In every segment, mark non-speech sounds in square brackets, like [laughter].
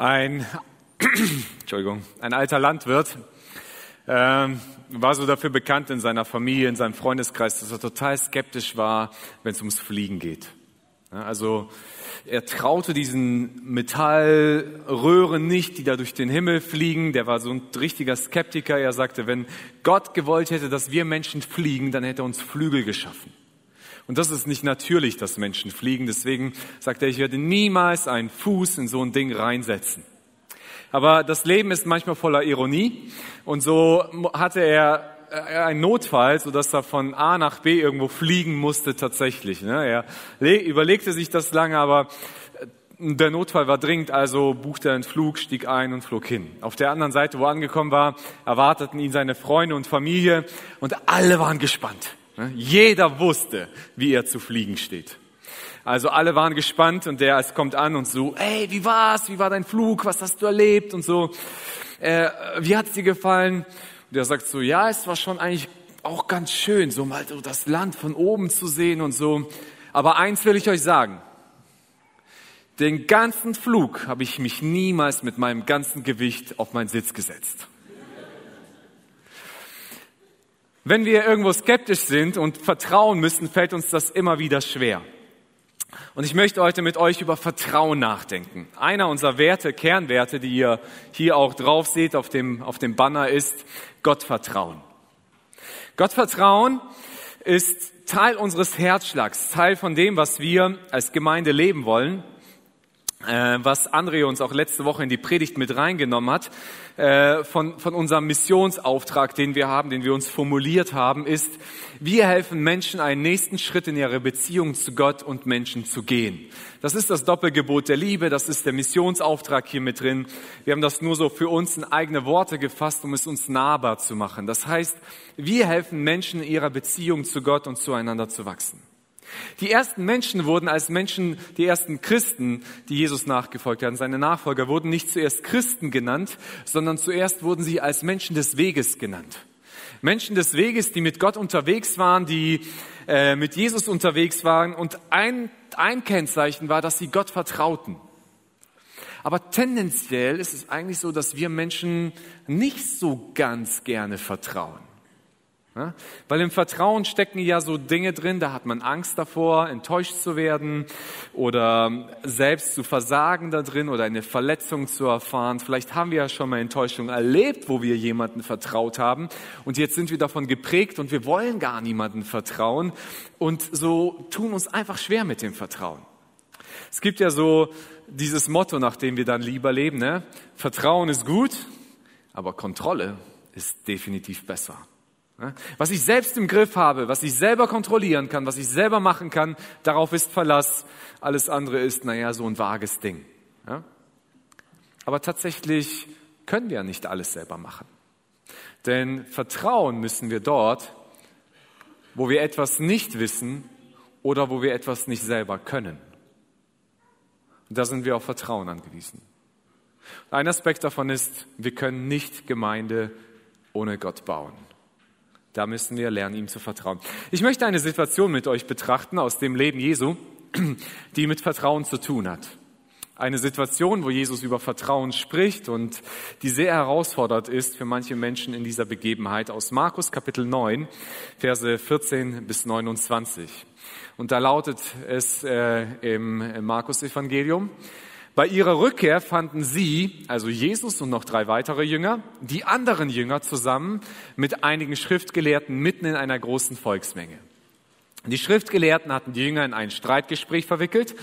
Ein, [clears throat] Entschuldigung, ein alter Landwirt ähm, war so dafür bekannt in seiner Familie, in seinem Freundeskreis, dass er total skeptisch war, wenn es ums Fliegen geht. Also er traute diesen Metallröhren nicht, die da durch den Himmel fliegen. Der war so ein richtiger Skeptiker. Er sagte, wenn Gott gewollt hätte, dass wir Menschen fliegen, dann hätte er uns Flügel geschaffen. Und das ist nicht natürlich, dass Menschen fliegen. Deswegen sagt er, ich werde niemals einen Fuß in so ein Ding reinsetzen. Aber das Leben ist manchmal voller Ironie. Und so hatte er äh, einen Notfall, so dass er von A nach B irgendwo fliegen musste tatsächlich. Ne? Er überlegte sich das lange, aber äh, der Notfall war dringend, also buchte er einen Flug, stieg ein und flog hin. Auf der anderen Seite, wo er angekommen war, erwarteten ihn seine Freunde und Familie und alle waren gespannt. Ne? Jeder wusste, wie er zu fliegen steht. Also alle waren gespannt und der es kommt an und so, ey, wie war's? Wie war dein Flug? Was hast du erlebt? Und so, äh, wie hat's dir gefallen? Und der sagt so, ja, es war schon eigentlich auch ganz schön, so mal so das Land von oben zu sehen und so. Aber eins will ich euch sagen. Den ganzen Flug habe ich mich niemals mit meinem ganzen Gewicht auf meinen Sitz gesetzt. Wenn wir irgendwo skeptisch sind und vertrauen müssen, fällt uns das immer wieder schwer. Und ich möchte heute mit euch über Vertrauen nachdenken. Einer unserer Werte, Kernwerte, die ihr hier auch drauf seht auf dem, auf dem Banner ist Gottvertrauen. Gottvertrauen ist Teil unseres Herzschlags, Teil von dem, was wir als Gemeinde leben wollen was André uns auch letzte Woche in die Predigt mit reingenommen hat, äh, von, von unserem Missionsauftrag, den wir haben, den wir uns formuliert haben, ist, wir helfen Menschen, einen nächsten Schritt in ihre Beziehung zu Gott und Menschen zu gehen. Das ist das Doppelgebot der Liebe, das ist der Missionsauftrag hier mit drin. Wir haben das nur so für uns in eigene Worte gefasst, um es uns nahbar zu machen. Das heißt, wir helfen Menschen in ihrer Beziehung zu Gott und zueinander zu wachsen. Die ersten Menschen wurden als Menschen, die ersten Christen, die Jesus nachgefolgt haben, seine Nachfolger, wurden nicht zuerst Christen genannt, sondern zuerst wurden sie als Menschen des Weges genannt. Menschen des Weges, die mit Gott unterwegs waren, die äh, mit Jesus unterwegs waren. Und ein, ein Kennzeichen war, dass sie Gott vertrauten. Aber tendenziell ist es eigentlich so, dass wir Menschen nicht so ganz gerne vertrauen. Ja? Weil im Vertrauen stecken ja so Dinge drin, da hat man Angst davor, enttäuscht zu werden oder selbst zu versagen da drin oder eine Verletzung zu erfahren. Vielleicht haben wir ja schon mal Enttäuschung erlebt, wo wir jemanden vertraut haben und jetzt sind wir davon geprägt und wir wollen gar niemanden vertrauen und so tun uns einfach schwer mit dem Vertrauen. Es gibt ja so dieses Motto, nach dem wir dann lieber leben, ne? Vertrauen ist gut, aber Kontrolle ist definitiv besser. Was ich selbst im Griff habe, was ich selber kontrollieren kann, was ich selber machen kann, darauf ist Verlass. Alles andere ist, naja, so ein vages Ding. Aber tatsächlich können wir ja nicht alles selber machen. Denn vertrauen müssen wir dort, wo wir etwas nicht wissen oder wo wir etwas nicht selber können. Und da sind wir auf Vertrauen angewiesen. Ein Aspekt davon ist, wir können nicht Gemeinde ohne Gott bauen. Da müssen wir lernen, ihm zu vertrauen. Ich möchte eine Situation mit euch betrachten aus dem Leben Jesu, [clears throat] die mit Vertrauen zu tun hat. Eine Situation, wo Jesus über Vertrauen spricht und die sehr herausfordernd ist für manche Menschen in dieser Begebenheit aus Markus Kapitel 9, Verse 14 bis 29. Und da lautet es äh, im Markus Evangelium, bei ihrer Rückkehr fanden sie, also Jesus und noch drei weitere Jünger, die anderen Jünger zusammen mit einigen Schriftgelehrten mitten in einer großen Volksmenge. Die Schriftgelehrten hatten die Jünger in ein Streitgespräch verwickelt.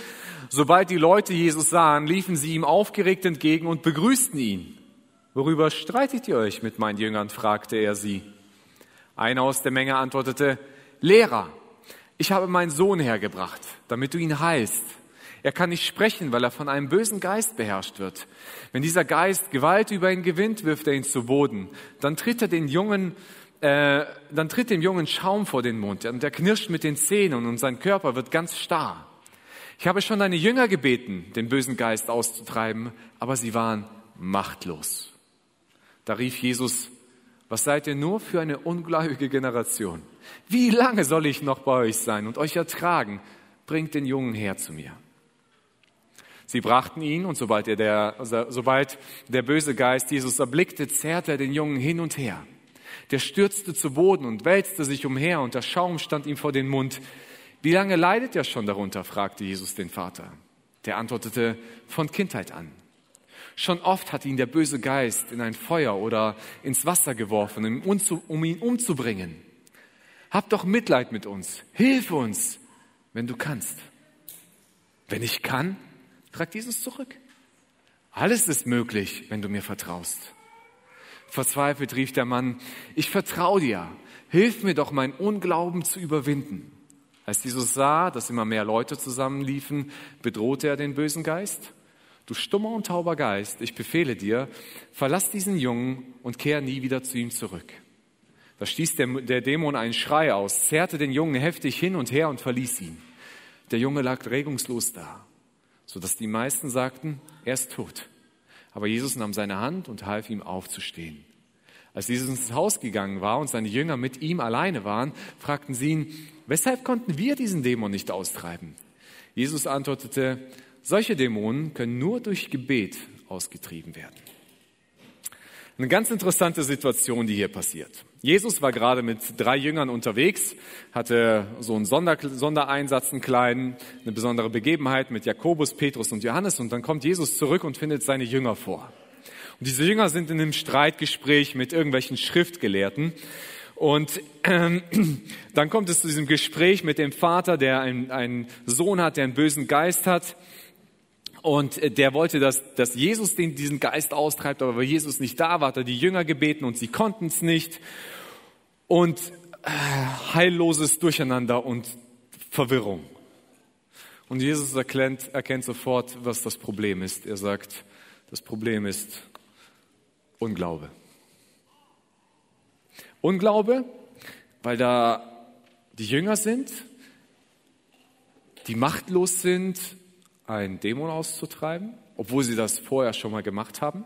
Sobald die Leute Jesus sahen, liefen sie ihm aufgeregt entgegen und begrüßten ihn. Worüber streitet ihr euch mit meinen Jüngern? fragte er sie. Einer aus der Menge antwortete, Lehrer, ich habe meinen Sohn hergebracht, damit du ihn heilst. Er kann nicht sprechen, weil er von einem bösen Geist beherrscht wird. Wenn dieser Geist Gewalt über ihn gewinnt, wirft er ihn zu Boden. Dann tritt er den Jungen, äh, dann tritt dem Jungen Schaum vor den Mund und er knirscht mit den Zähnen und sein Körper wird ganz starr. Ich habe schon deine Jünger gebeten, den bösen Geist auszutreiben, aber sie waren machtlos. Da rief Jesus, was seid ihr nur für eine ungläubige Generation? Wie lange soll ich noch bei euch sein und euch ertragen? Bringt den Jungen her zu mir. Sie brachten ihn und sobald, er der, sobald der böse Geist Jesus erblickte, zerrte er den Jungen hin und her. Der stürzte zu Boden und wälzte sich umher und der Schaum stand ihm vor den Mund. Wie lange leidet er schon darunter? fragte Jesus den Vater. Der antwortete, von Kindheit an. Schon oft hat ihn der böse Geist in ein Feuer oder ins Wasser geworfen, um ihn umzubringen. Hab doch Mitleid mit uns. Hilf uns, wenn du kannst. Wenn ich kann, fragt Jesus zurück. Alles ist möglich, wenn du mir vertraust. Verzweifelt rief der Mann, ich vertraue dir, hilf mir doch, mein Unglauben zu überwinden. Als Jesus sah, dass immer mehr Leute zusammenliefen, bedrohte er den bösen Geist. Du stummer und tauber Geist, ich befehle dir, verlass diesen Jungen und kehr nie wieder zu ihm zurück. Da stieß der, der Dämon einen Schrei aus, zerrte den Jungen heftig hin und her und verließ ihn. Der Junge lag regungslos da, so dass die meisten sagten, er ist tot. Aber Jesus nahm seine Hand und half ihm aufzustehen. Als Jesus ins Haus gegangen war und seine Jünger mit ihm alleine waren, fragten sie ihn, weshalb konnten wir diesen Dämon nicht austreiben? Jesus antwortete, solche Dämonen können nur durch Gebet ausgetrieben werden. Eine ganz interessante Situation, die hier passiert. Jesus war gerade mit drei Jüngern unterwegs, hatte so einen Sonder Sondereinsatz, einen kleinen, eine besondere Begebenheit mit Jakobus, Petrus und Johannes und dann kommt Jesus zurück und findet seine Jünger vor. Und diese Jünger sind in einem Streitgespräch mit irgendwelchen Schriftgelehrten und ähm, dann kommt es zu diesem Gespräch mit dem Vater, der einen, einen Sohn hat, der einen bösen Geist hat. Und der wollte, dass, dass Jesus den, diesen Geist austreibt, aber weil Jesus nicht da war, hat er die Jünger gebeten und sie konnten es nicht. Und äh, heilloses Durcheinander und Verwirrung. Und Jesus erkennt, erkennt sofort, was das Problem ist. Er sagt, das Problem ist Unglaube. Unglaube, weil da die Jünger sind, die machtlos sind, einen Dämon auszutreiben, obwohl sie das vorher schon mal gemacht haben.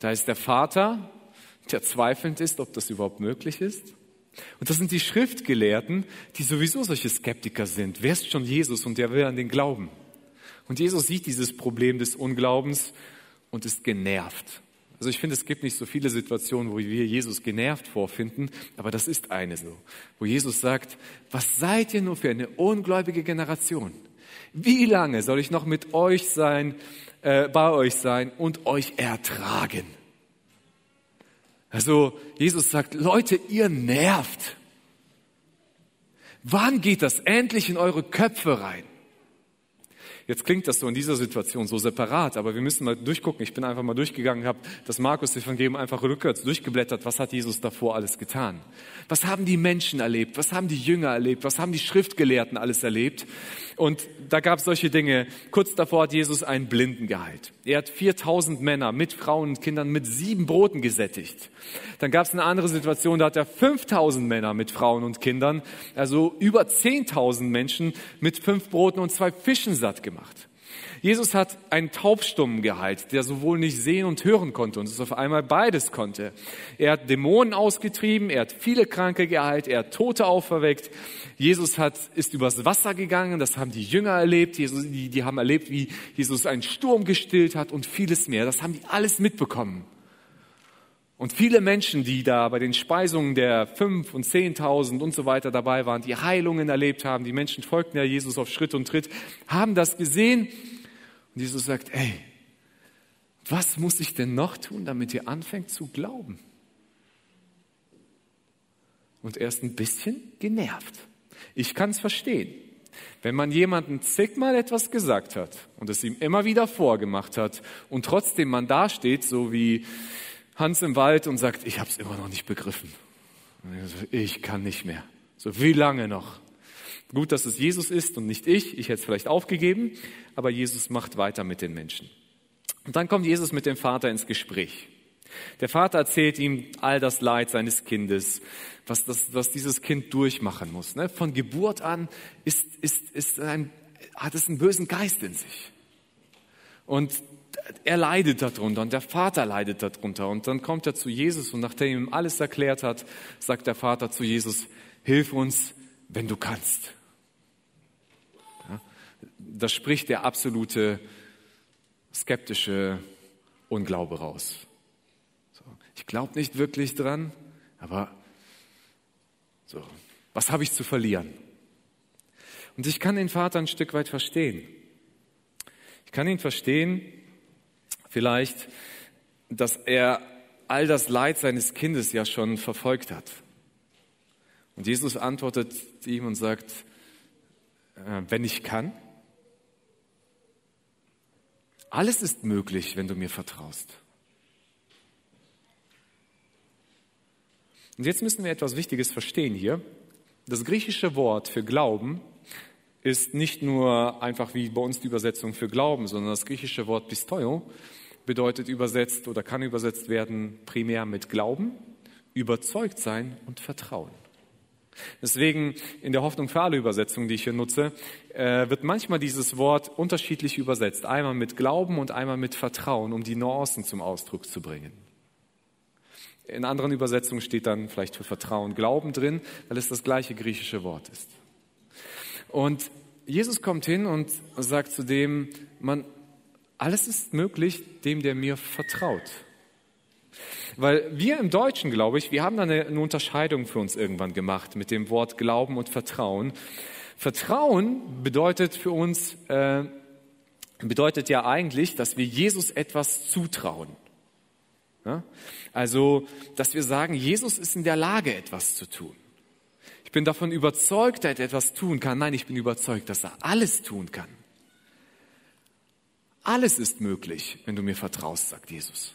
Da ist der Vater, der zweifelnd ist, ob das überhaupt möglich ist. Und das sind die Schriftgelehrten, die sowieso solche Skeptiker sind. Wer ist schon Jesus und der will an den glauben? Und Jesus sieht dieses Problem des Unglaubens und ist genervt. Also ich finde, es gibt nicht so viele Situationen, wo wir Jesus genervt vorfinden, aber das ist eine so, wo Jesus sagt, was seid ihr nur für eine ungläubige Generation? Wie lange soll ich noch mit euch sein, äh, bei euch sein und euch ertragen? Also Jesus sagt, Leute, ihr nervt. Wann geht das endlich in eure Köpfe rein? Jetzt klingt das so in dieser Situation so separat, aber wir müssen mal durchgucken. Ich bin einfach mal durchgegangen, habe das Markus Evangelium einfach rückwärts durchgeblättert. Was hat Jesus davor alles getan? Was haben die Menschen erlebt? Was haben die Jünger erlebt? Was haben die Schriftgelehrten alles erlebt? Und da gab es solche Dinge. Kurz davor hat Jesus einen Blinden geheilt. Er hat 4000 Männer mit Frauen und Kindern mit sieben Broten gesättigt. Dann gab es eine andere Situation, da hat er 5000 Männer mit Frauen und Kindern, also über 10.000 Menschen mit fünf Broten und zwei Fischen satt gemacht. Jesus hat einen Taubstummen geheilt, der sowohl nicht sehen und hören konnte und es auf einmal beides konnte. Er hat Dämonen ausgetrieben, er hat viele Kranke geheilt, er hat Tote auferweckt. Jesus hat, ist übers Wasser gegangen, das haben die Jünger erlebt, Jesus, die, die haben erlebt, wie Jesus einen Sturm gestillt hat und vieles mehr. Das haben die alles mitbekommen. Und viele Menschen, die da bei den Speisungen der fünf und zehntausend und so weiter dabei waren, die Heilungen erlebt haben, die Menschen folgten ja Jesus auf Schritt und Tritt, haben das gesehen und Jesus sagt, ey, was muss ich denn noch tun, damit ihr anfängt zu glauben? Und er ist ein bisschen genervt. Ich kann es verstehen. Wenn man jemanden zigmal etwas gesagt hat und es ihm immer wieder vorgemacht hat und trotzdem man dasteht, so wie Hans im Wald und sagt, ich habe es immer noch nicht begriffen. Ich kann nicht mehr. So wie lange noch? Gut, dass es Jesus ist und nicht ich. Ich hätte es vielleicht aufgegeben, aber Jesus macht weiter mit den Menschen. Und dann kommt Jesus mit dem Vater ins Gespräch. Der Vater erzählt ihm all das Leid seines Kindes, was, das, was dieses Kind durchmachen muss. Ne? Von Geburt an ist, ist, ist ein, hat es einen bösen Geist in sich. Und er leidet darunter und der Vater leidet darunter. Und dann kommt er zu Jesus und nachdem er ihm alles erklärt hat, sagt der Vater zu Jesus, hilf uns, wenn du kannst da spricht der absolute skeptische Unglaube raus. So, ich glaube nicht wirklich dran, aber so, was habe ich zu verlieren? Und ich kann den Vater ein Stück weit verstehen. Ich kann ihn verstehen, vielleicht, dass er all das Leid seines Kindes ja schon verfolgt hat. Und Jesus antwortet ihm und sagt, äh, wenn ich kann, alles ist möglich, wenn du mir vertraust. Und jetzt müssen wir etwas Wichtiges verstehen hier. Das griechische Wort für Glauben ist nicht nur einfach wie bei uns die Übersetzung für Glauben, sondern das griechische Wort Pistoio bedeutet übersetzt oder kann übersetzt werden primär mit Glauben, überzeugt sein und Vertrauen. Deswegen in der Hoffnung für alle Übersetzung, die ich hier nutze, äh, wird manchmal dieses Wort unterschiedlich übersetzt. Einmal mit Glauben und einmal mit Vertrauen, um die Nuancen zum Ausdruck zu bringen. In anderen Übersetzungen steht dann vielleicht für Vertrauen Glauben drin, weil es das gleiche griechische Wort ist. Und Jesus kommt hin und sagt zu dem, man, alles ist möglich dem, der mir vertraut. Weil wir im Deutschen, glaube ich, wir haben da eine, eine Unterscheidung für uns irgendwann gemacht mit dem Wort Glauben und Vertrauen. Vertrauen bedeutet für uns, äh, bedeutet ja eigentlich, dass wir Jesus etwas zutrauen. Ja? Also, dass wir sagen, Jesus ist in der Lage, etwas zu tun. Ich bin davon überzeugt, dass er etwas tun kann. Nein, ich bin überzeugt, dass er alles tun kann. Alles ist möglich, wenn du mir vertraust, sagt Jesus.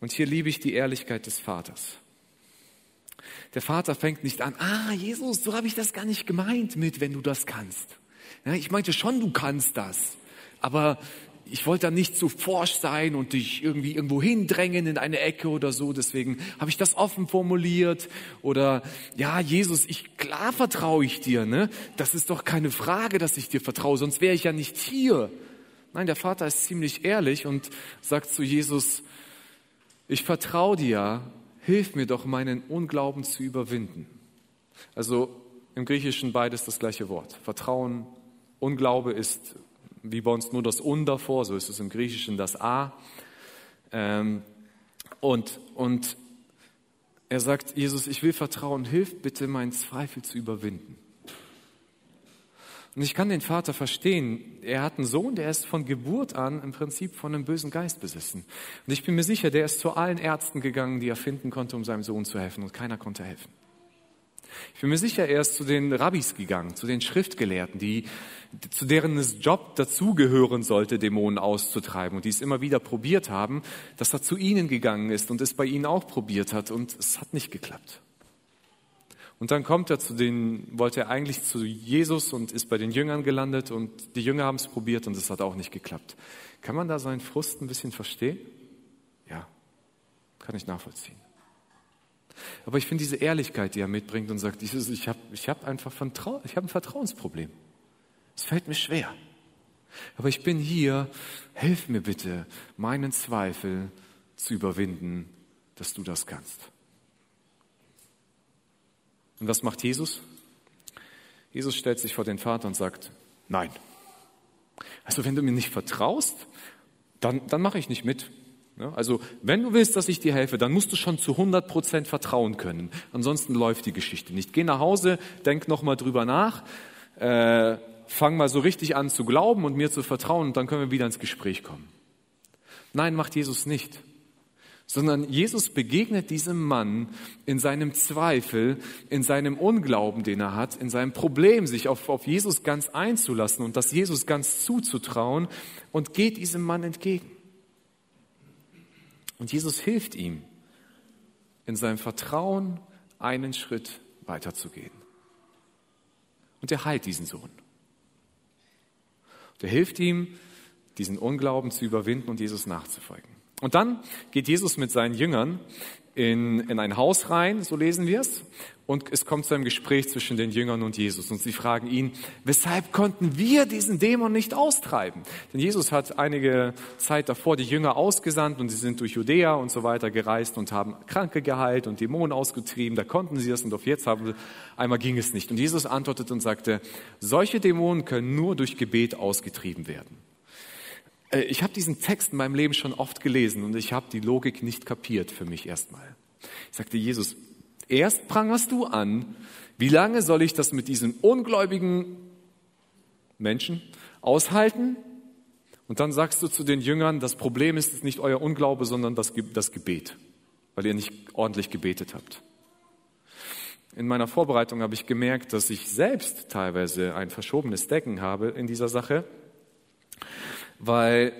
Und hier liebe ich die Ehrlichkeit des Vaters. Der Vater fängt nicht an, ah, Jesus, so habe ich das gar nicht gemeint mit, wenn du das kannst. Ja, ich meinte schon, du kannst das. Aber ich wollte da nicht zu forsch sein und dich irgendwie irgendwo hindrängen in eine Ecke oder so. Deswegen habe ich das offen formuliert. Oder ja, Jesus, ich klar vertraue ich dir. Ne? Das ist doch keine Frage, dass ich dir vertraue, sonst wäre ich ja nicht hier. Nein, der Vater ist ziemlich ehrlich und sagt zu Jesus, ich vertraue dir, hilf mir doch, meinen Unglauben zu überwinden. Also im Griechischen beides das gleiche Wort. Vertrauen, Unglaube ist wie bei uns nur das Un davor, so ist es im Griechischen das A. Ähm, und, und er sagt, Jesus, ich will vertrauen, hilf bitte, meinen Zweifel zu überwinden. Und ich kann den Vater verstehen. Er hat einen Sohn, der ist von Geburt an im Prinzip von einem bösen Geist besessen. Und ich bin mir sicher, der ist zu allen Ärzten gegangen, die er finden konnte, um seinem Sohn zu helfen. Und keiner konnte helfen. Ich bin mir sicher, er ist zu den Rabbis gegangen, zu den Schriftgelehrten, die, zu deren Job dazugehören sollte, Dämonen auszutreiben und die es immer wieder probiert haben, dass er zu ihnen gegangen ist und es bei ihnen auch probiert hat und es hat nicht geklappt. Und dann kommt er zu den, wollte er eigentlich zu Jesus und ist bei den Jüngern gelandet und die Jünger haben es probiert und es hat auch nicht geklappt. Kann man da seinen Frust ein bisschen verstehen? Ja, kann ich nachvollziehen. Aber ich finde diese Ehrlichkeit, die er mitbringt und sagt, dieses, ich habe ich hab einfach Vertrau ich hab ein Vertrauensproblem. Es fällt mir schwer. Aber ich bin hier, hilf mir bitte, meinen Zweifel zu überwinden, dass du das kannst. Und was macht Jesus? Jesus stellt sich vor den Vater und sagt, nein. Also wenn du mir nicht vertraust, dann, dann mache ich nicht mit. Also wenn du willst, dass ich dir helfe, dann musst du schon zu 100 Prozent vertrauen können. Ansonsten läuft die Geschichte nicht. Geh nach Hause, denk nochmal drüber nach, äh, fang mal so richtig an zu glauben und mir zu vertrauen und dann können wir wieder ins Gespräch kommen. Nein, macht Jesus nicht sondern Jesus begegnet diesem Mann in seinem Zweifel, in seinem Unglauben, den er hat, in seinem Problem, sich auf, auf Jesus ganz einzulassen und das Jesus ganz zuzutrauen und geht diesem Mann entgegen. Und Jesus hilft ihm, in seinem Vertrauen einen Schritt weiterzugehen. Und er heilt diesen Sohn. Und er hilft ihm, diesen Unglauben zu überwinden und Jesus nachzufolgen. Und dann geht Jesus mit seinen Jüngern in, in ein Haus rein, so lesen wir es, und es kommt zu einem Gespräch zwischen den Jüngern und Jesus. Und sie fragen ihn, weshalb konnten wir diesen Dämon nicht austreiben? Denn Jesus hat einige Zeit davor die Jünger ausgesandt und sie sind durch Judäa und so weiter gereist und haben Kranke geheilt und Dämonen ausgetrieben. Da konnten sie das und auf jetzt haben einmal ging es nicht. Und Jesus antwortet und sagte, solche Dämonen können nur durch Gebet ausgetrieben werden. Äh, ich habe diesen Text in meinem Leben schon oft gelesen und ich habe die Logik nicht kapiert für mich erstmal. Ich sagte, Jesus, erst prangerst du an, wie lange soll ich das mit diesen ungläubigen Menschen aushalten? Und dann sagst du zu den Jüngern, das Problem ist nicht euer Unglaube, sondern das, das Gebet, weil ihr nicht ordentlich gebetet habt. In meiner Vorbereitung habe ich gemerkt, dass ich selbst teilweise ein verschobenes Decken habe in dieser Sache weil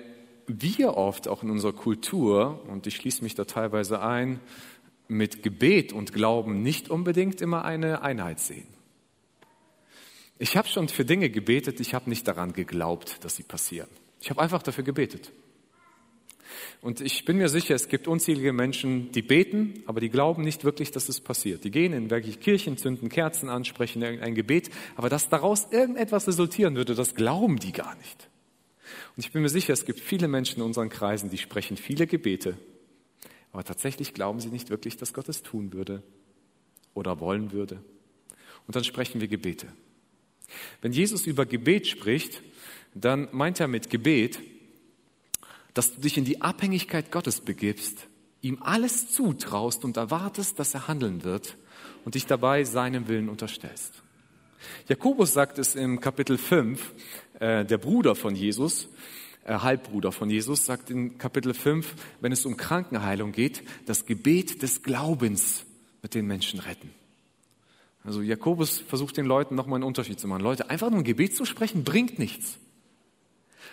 wir oft auch in unserer Kultur, und ich schließe mich da teilweise ein, mit Gebet und Glauben nicht unbedingt immer eine Einheit sehen. Ich habe schon für Dinge gebetet, ich habe nicht daran geglaubt, dass sie passieren. Ich habe einfach dafür gebetet. Und ich bin mir sicher, es gibt unzählige Menschen, die beten, aber die glauben nicht wirklich, dass es passiert. Die gehen in welche Kirchen, zünden Kerzen an, sprechen irgendein Gebet, aber dass daraus irgendetwas resultieren würde, das glauben die gar nicht. Und ich bin mir sicher, es gibt viele Menschen in unseren Kreisen, die sprechen viele Gebete, aber tatsächlich glauben sie nicht wirklich, dass Gott es tun würde oder wollen würde. Und dann sprechen wir Gebete. Wenn Jesus über Gebet spricht, dann meint er mit Gebet, dass du dich in die Abhängigkeit Gottes begibst, ihm alles zutraust und erwartest, dass er handeln wird und dich dabei seinem Willen unterstellst. Jakobus sagt es im Kapitel 5, äh, der Bruder von Jesus, Halbbruder von Jesus, sagt in Kapitel 5, wenn es um Krankenheilung geht, das Gebet des Glaubens wird den Menschen retten. Also Jakobus versucht den Leuten nochmal einen Unterschied zu machen. Leute, einfach nur ein Gebet zu sprechen, bringt nichts,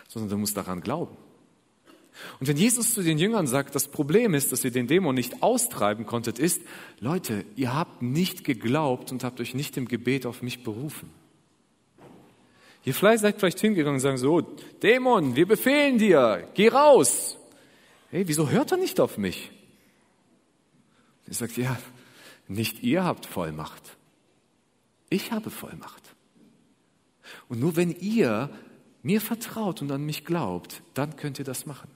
sondern du musst daran glauben. Und wenn Jesus zu den Jüngern sagt, das Problem ist, dass ihr den Dämon nicht austreiben konntet, ist, Leute, ihr habt nicht geglaubt und habt euch nicht im Gebet auf mich berufen. Ihr vielleicht seid vielleicht hingegangen und sagen so, Dämon, wir befehlen dir, geh raus. Hey, wieso hört er nicht auf mich? Er sagt, ja, nicht ihr habt Vollmacht. Ich habe Vollmacht. Und nur wenn ihr mir vertraut und an mich glaubt, dann könnt ihr das machen.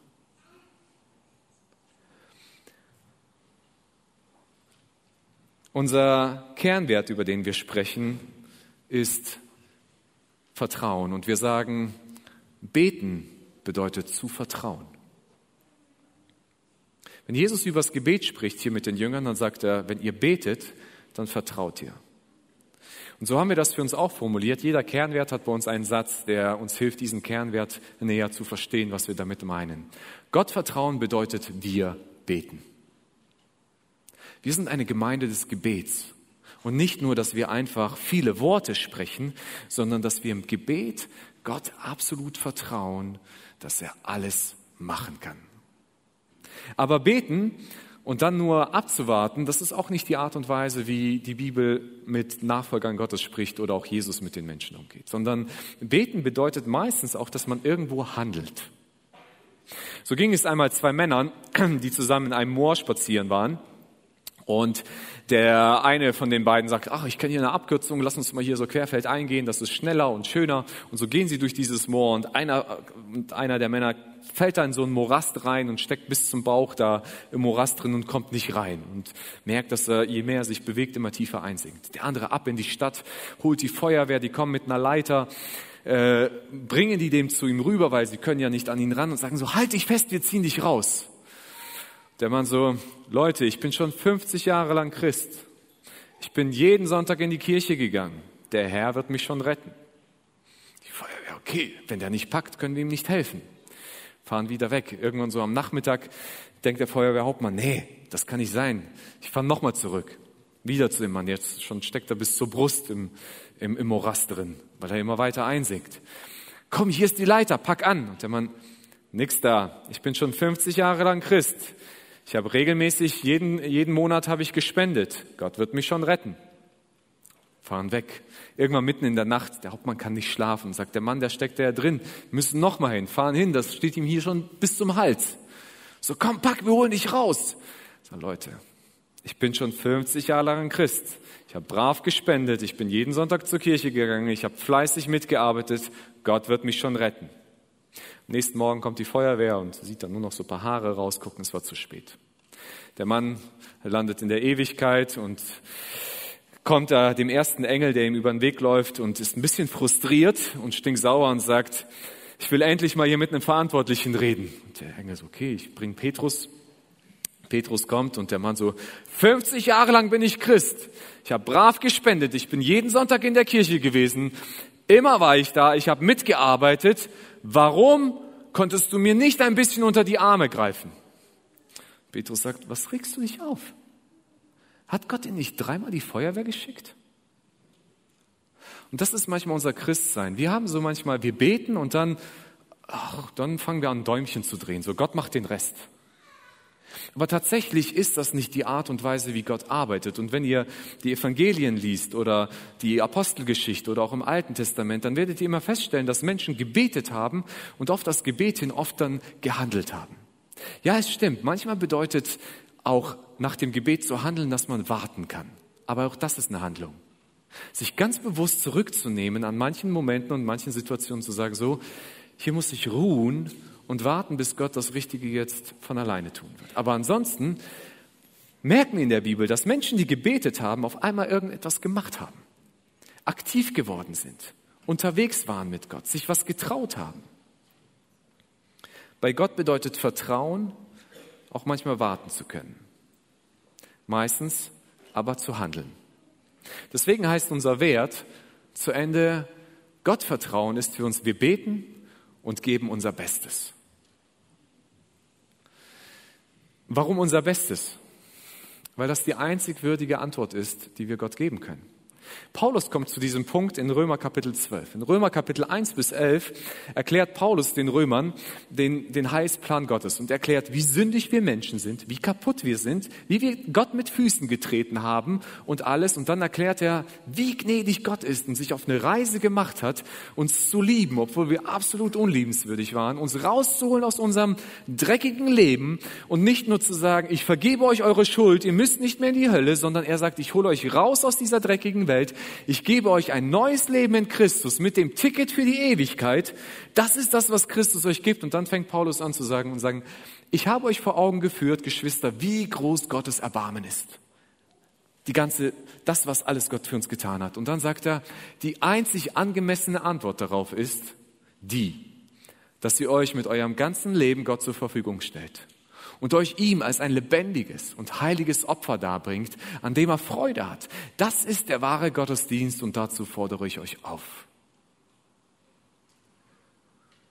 Unser Kernwert, über den wir sprechen, ist Vertrauen. Und wir sagen, beten bedeutet zu vertrauen. Wenn Jesus über das Gebet spricht hier mit den Jüngern, dann sagt er, wenn ihr betet, dann vertraut ihr. Und so haben wir das für uns auch formuliert. Jeder Kernwert hat bei uns einen Satz, der uns hilft, diesen Kernwert näher zu verstehen, was wir damit meinen. Gott vertrauen bedeutet, wir beten. Wir sind eine Gemeinde des Gebets. Und nicht nur, dass wir einfach viele Worte sprechen, sondern dass wir im Gebet Gott absolut vertrauen, dass er alles machen kann. Aber beten und dann nur abzuwarten, das ist auch nicht die Art und Weise, wie die Bibel mit Nachfolgern Gottes spricht oder auch Jesus mit den Menschen umgeht, sondern beten bedeutet meistens auch, dass man irgendwo handelt. So ging es einmal zwei Männern, die zusammen in einem Moor spazieren waren und der eine von den beiden sagt, ach, ich kenne hier eine Abkürzung, lass uns mal hier so querfeld eingehen, das ist schneller und schöner. Und so gehen sie durch dieses Moor und einer, und einer der Männer fällt da in so einen Morast rein und steckt bis zum Bauch da im Morast drin und kommt nicht rein und merkt, dass er, je mehr er sich bewegt, immer tiefer einsinkt. Der andere ab in die Stadt, holt die Feuerwehr, die kommen mit einer Leiter, äh, bringen die dem zu ihm rüber, weil sie können ja nicht an ihn ran und sagen so, halt dich fest, wir ziehen dich raus. Der Mann so, Leute, ich bin schon 50 Jahre lang Christ. Ich bin jeden Sonntag in die Kirche gegangen. Der Herr wird mich schon retten. Die Feuerwehr, okay, wenn der nicht packt, können wir ihm nicht helfen. Fahren wieder weg. Irgendwann so am Nachmittag denkt der Feuerwehrhauptmann, nee, das kann nicht sein. Ich fahre nochmal zurück. Wieder zu dem Mann. Jetzt schon steckt er bis zur Brust im, im, im Morast drin, weil er immer weiter einsinkt. Komm, hier ist die Leiter, pack an. Und der Mann, nix da. Ich bin schon 50 Jahre lang Christ. Ich habe regelmäßig, jeden, jeden Monat habe ich gespendet. Gott wird mich schon retten. Fahren weg. Irgendwann mitten in der Nacht, der Hauptmann kann nicht schlafen, sagt der Mann, der steckt ja drin, müssen noch mal hin, fahren hin, das steht ihm hier schon bis zum Hals. So, komm, pack, wir holen dich raus. So, Leute, ich bin schon 50 Jahre lang Christ. Ich habe brav gespendet, ich bin jeden Sonntag zur Kirche gegangen, ich habe fleißig mitgearbeitet. Gott wird mich schon retten. Am nächsten Morgen kommt die Feuerwehr und sieht dann nur noch so ein paar Haare rausgucken, es war zu spät. Der Mann landet in der Ewigkeit und kommt da dem ersten Engel, der ihm über den Weg läuft und ist ein bisschen frustriert und stinksauer und sagt, ich will endlich mal hier mit einem Verantwortlichen reden. Und der Engel so, okay, ich bring Petrus Petrus kommt und der Mann so, 50 Jahre lang bin ich Christ. Ich habe brav gespendet. Ich bin jeden Sonntag in der Kirche gewesen. Immer war ich da. Ich habe mitgearbeitet. Warum konntest du mir nicht ein bisschen unter die Arme greifen? Petrus sagt, was regst du dich auf? Hat Gott dir nicht dreimal die Feuerwehr geschickt? Und das ist manchmal unser Christsein. Wir haben so manchmal, wir beten und dann, ach, dann fangen wir an, Däumchen zu drehen. So, Gott macht den Rest. Aber tatsächlich ist das nicht die Art und Weise, wie Gott arbeitet. Und wenn ihr die Evangelien liest oder die Apostelgeschichte oder auch im Alten Testament, dann werdet ihr immer feststellen, dass Menschen gebetet haben und auf das Gebet hin oft dann gehandelt haben. Ja, es stimmt. Manchmal bedeutet auch nach dem Gebet zu handeln, dass man warten kann. Aber auch das ist eine Handlung. Sich ganz bewusst zurückzunehmen an manchen Momenten und manchen Situationen zu sagen, so, hier muss ich ruhen und warten, bis Gott das Richtige jetzt von alleine tun wird. Aber ansonsten merken in der Bibel, dass Menschen, die gebetet haben, auf einmal irgendetwas gemacht haben, aktiv geworden sind, unterwegs waren mit Gott, sich was getraut haben. Bei Gott bedeutet Vertrauen auch manchmal warten zu können. Meistens aber zu handeln. Deswegen heißt unser Wert zu Ende, Gottvertrauen ist für uns, wir beten und geben unser Bestes. Warum unser Bestes? Weil das die einzig würdige Antwort ist, die wir Gott geben können. Paulus kommt zu diesem Punkt in Römer Kapitel 12. In Römer Kapitel 1 bis 11 erklärt Paulus den Römern den, den Heilsplan Gottes und erklärt, wie sündig wir Menschen sind, wie kaputt wir sind, wie wir Gott mit Füßen getreten haben und alles. Und dann erklärt er, wie gnädig Gott ist und sich auf eine Reise gemacht hat, uns zu lieben, obwohl wir absolut unliebenswürdig waren, uns rauszuholen aus unserem dreckigen Leben und nicht nur zu sagen, ich vergebe euch eure Schuld, ihr müsst nicht mehr in die Hölle, sondern er sagt, ich hole euch raus aus dieser dreckigen Welt Welt. Ich gebe euch ein neues Leben in Christus mit dem Ticket für die Ewigkeit. Das ist das, was Christus euch gibt. Und dann fängt Paulus an zu sagen und sagen, ich habe euch vor Augen geführt, Geschwister, wie groß Gottes Erbarmen ist. Die ganze, das, was alles Gott für uns getan hat. Und dann sagt er, die einzig angemessene Antwort darauf ist die, dass ihr euch mit eurem ganzen Leben Gott zur Verfügung stellt und euch ihm als ein lebendiges und heiliges Opfer darbringt, an dem er Freude hat. Das ist der wahre Gottesdienst und dazu fordere ich euch auf.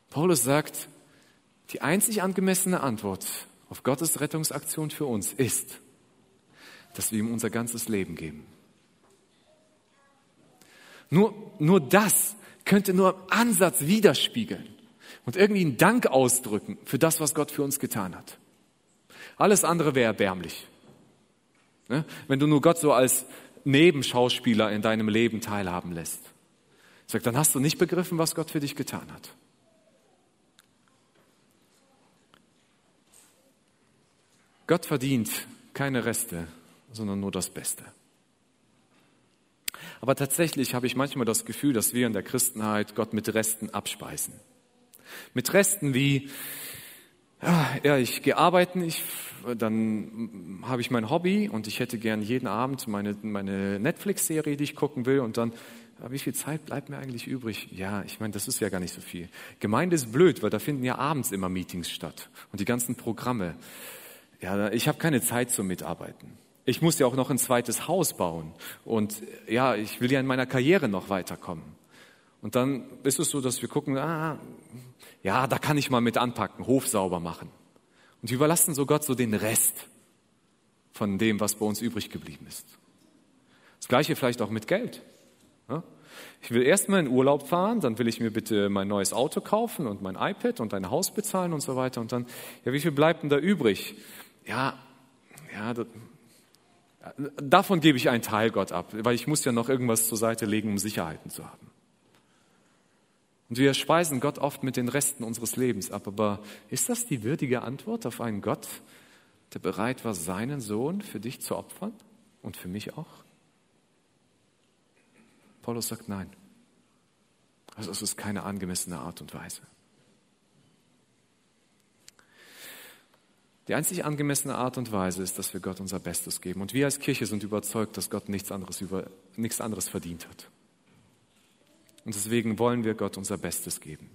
Paulus sagt, die einzig angemessene Antwort auf Gottes Rettungsaktion für uns ist, dass wir ihm unser ganzes Leben geben. Nur, nur das könnte nur im Ansatz widerspiegeln und irgendwie einen Dank ausdrücken für das, was Gott für uns getan hat. Alles andere wäre erbärmlich. Ne? Wenn du nur Gott so als Nebenschauspieler in deinem Leben teilhaben lässt. Sagt, dann hast du nicht begriffen, was Gott für dich getan hat. Gott verdient keine Reste, sondern nur das Beste. Aber tatsächlich habe ich manchmal das Gefühl, dass wir in der Christenheit Gott mit Resten abspeisen. Mit Resten wie, ja, ich gehe arbeiten, ich, dann habe ich mein Hobby und ich hätte gern jeden Abend meine, meine Netflix-Serie, die ich gucken will und dann, wie viel Zeit bleibt mir eigentlich übrig? Ja, ich meine, das ist ja gar nicht so viel. Gemeinde ist blöd, weil da finden ja abends immer Meetings statt und die ganzen Programme. Ja, ich habe keine Zeit zum Mitarbeiten. Ich muss ja auch noch ein zweites Haus bauen und ja, ich will ja in meiner Karriere noch weiterkommen. Und dann ist es so, dass wir gucken, ah, ja, da kann ich mal mit anpacken, Hof sauber machen. Und wir überlassen so Gott so den Rest von dem, was bei uns übrig geblieben ist. Das gleiche vielleicht auch mit Geld. Ich will erstmal in Urlaub fahren, dann will ich mir bitte mein neues Auto kaufen und mein iPad und ein Haus bezahlen und so weiter. Und dann, ja, wie viel bleibt denn da übrig? Ja, ja, das, davon gebe ich einen Teil Gott ab, weil ich muss ja noch irgendwas zur Seite legen, um Sicherheiten zu haben. Und wir speisen Gott oft mit den Resten unseres Lebens ab. Aber ist das die würdige Antwort auf einen Gott, der bereit war, seinen Sohn für dich zu opfern und für mich auch? Paulus sagt nein. Also es ist keine angemessene Art und Weise. Die einzig angemessene Art und Weise ist, dass wir Gott unser Bestes geben. Und wir als Kirche sind überzeugt, dass Gott nichts anderes, über, nichts anderes verdient hat. Und deswegen wollen wir Gott unser Bestes geben.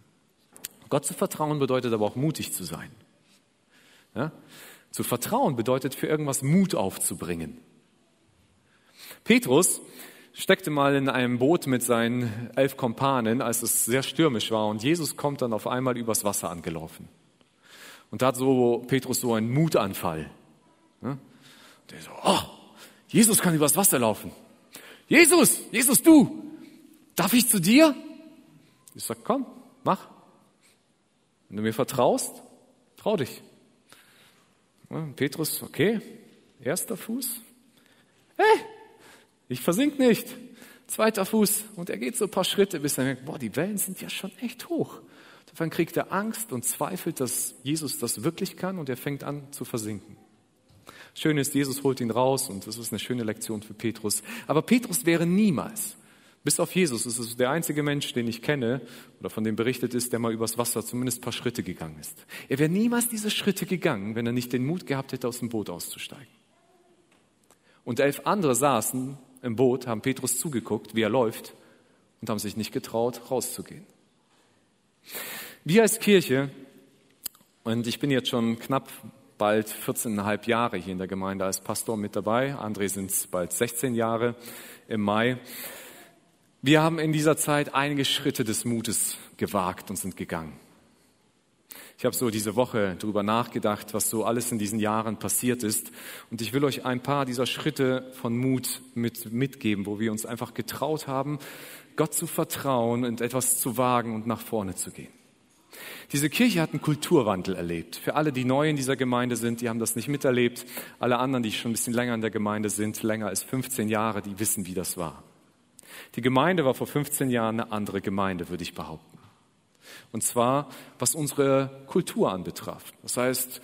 Gott zu vertrauen bedeutet aber auch mutig zu sein. Ja? Zu vertrauen bedeutet für irgendwas Mut aufzubringen. Petrus steckte mal in einem Boot mit seinen elf Kompanen, als es sehr stürmisch war, und Jesus kommt dann auf einmal übers Wasser angelaufen. Und da hat so Petrus so einen Mutanfall. Ne? Der so, oh, Jesus kann übers Wasser laufen. Jesus, Jesus, du, darf ich zu dir? Ich sag, komm, mach. Wenn du mir vertraust, trau dich. Ja, Petrus, okay, erster Fuß. Hey, ich versink nicht. Zweiter Fuß. Und er geht so ein paar Schritte, bis er merkt, boah, die Wellen sind ja schon echt hoch. Dann kriegt er Angst und zweifelt, dass Jesus das wirklich kann und er fängt an zu versinken. Schön ist, Jesus holt ihn raus und das ist eine schöne Lektion für Petrus. Aber Petrus wäre niemals, bis auf Jesus, ist der einzige Mensch, den ich kenne oder von dem berichtet ist, der mal übers Wasser zumindest ein paar Schritte gegangen ist. Er wäre niemals diese Schritte gegangen, wenn er nicht den Mut gehabt hätte, aus dem Boot auszusteigen. Und elf andere saßen im Boot, haben Petrus zugeguckt, wie er läuft und haben sich nicht getraut, rauszugehen. Wir als Kirche, und ich bin jetzt schon knapp bald 14,5 Jahre hier in der Gemeinde als Pastor mit dabei, André sind es bald 16 Jahre im Mai. Wir haben in dieser Zeit einige Schritte des Mutes gewagt und sind gegangen. Ich habe so diese Woche darüber nachgedacht, was so alles in diesen Jahren passiert ist. Und ich will euch ein paar dieser Schritte von Mut mit, mitgeben, wo wir uns einfach getraut haben, Gott zu vertrauen und etwas zu wagen und nach vorne zu gehen. Diese Kirche hat einen Kulturwandel erlebt. Für alle, die neu in dieser Gemeinde sind, die haben das nicht miterlebt. Alle anderen, die schon ein bisschen länger in der Gemeinde sind, länger als 15 Jahre, die wissen, wie das war. Die Gemeinde war vor 15 Jahren eine andere Gemeinde, würde ich behaupten. Und zwar, was unsere Kultur anbetraf. Das heißt,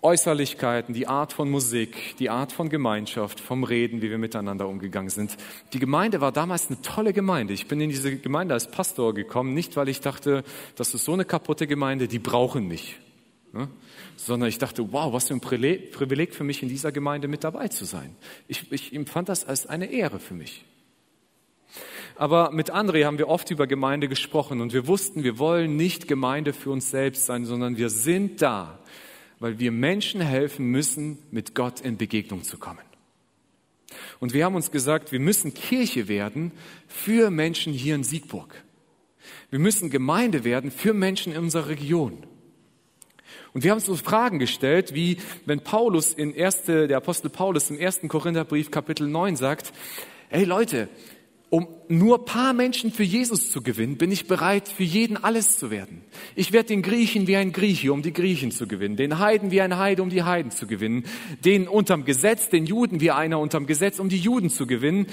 Äußerlichkeiten, die Art von Musik, die Art von Gemeinschaft, vom Reden, wie wir miteinander umgegangen sind. Die Gemeinde war damals eine tolle Gemeinde. Ich bin in diese Gemeinde als Pastor gekommen, nicht weil ich dachte, das ist so eine kaputte Gemeinde, die brauchen mich. Ne? Sondern ich dachte, wow, was für ein Privileg für mich, in dieser Gemeinde mit dabei zu sein. Ich, ich empfand das als eine Ehre für mich. Aber mit André haben wir oft über Gemeinde gesprochen und wir wussten, wir wollen nicht Gemeinde für uns selbst sein, sondern wir sind da, weil wir Menschen helfen müssen, mit Gott in Begegnung zu kommen. Und wir haben uns gesagt, wir müssen Kirche werden für Menschen hier in Siegburg. Wir müssen Gemeinde werden für Menschen in unserer Region. Und wir haben uns so Fragen gestellt, wie wenn Paulus in erste, der Apostel Paulus im ersten Korintherbrief Kapitel 9 sagt, hey Leute, um nur paar Menschen für Jesus zu gewinnen, bin ich bereit, für jeden alles zu werden. Ich werde den Griechen wie ein Grieche, um die Griechen zu gewinnen, den Heiden wie ein Heide, um die Heiden zu gewinnen, den unterm Gesetz, den Juden wie einer unterm Gesetz, um die Juden zu gewinnen.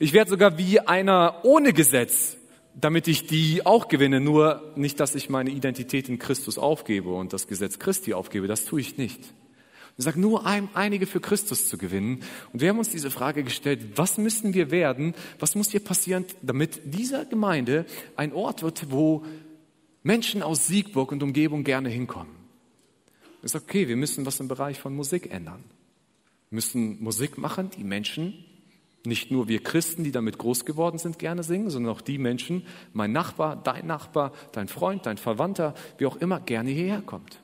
Ich werde sogar wie einer ohne Gesetz, damit ich die auch gewinne, nur nicht, dass ich meine Identität in Christus aufgebe und das Gesetz Christi aufgebe, das tue ich nicht. Er sagt, nur ein, einige für Christus zu gewinnen. Und wir haben uns diese Frage gestellt, was müssen wir werden, was muss hier passieren, damit dieser Gemeinde ein Ort wird, wo Menschen aus Siegburg und Umgebung gerne hinkommen. Er sagt, okay, wir müssen was im Bereich von Musik ändern. Wir müssen Musik machen, die Menschen, nicht nur wir Christen, die damit groß geworden sind, gerne singen, sondern auch die Menschen, mein Nachbar, dein Nachbar, dein Freund, dein Verwandter, wie auch immer, gerne hierher kommt.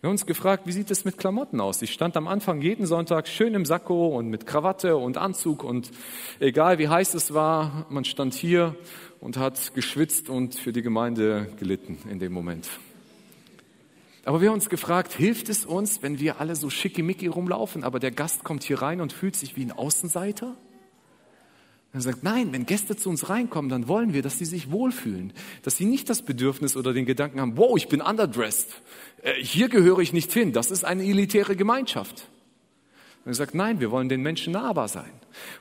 Wir haben uns gefragt, wie sieht es mit Klamotten aus? Ich stand am Anfang jeden Sonntag schön im Sakko und mit Krawatte und Anzug und egal wie heiß es war, man stand hier und hat geschwitzt und für die Gemeinde gelitten in dem Moment. Aber wir haben uns gefragt, hilft es uns, wenn wir alle so schickimicki rumlaufen, aber der Gast kommt hier rein und fühlt sich wie ein Außenseiter? Er sagt, nein, wenn Gäste zu uns reinkommen, dann wollen wir, dass sie sich wohlfühlen, dass sie nicht das Bedürfnis oder den Gedanken haben, wow, ich bin underdressed, äh, hier gehöre ich nicht hin, das ist eine elitäre Gemeinschaft. Und er sagt, nein, wir wollen den Menschen nahbar sein.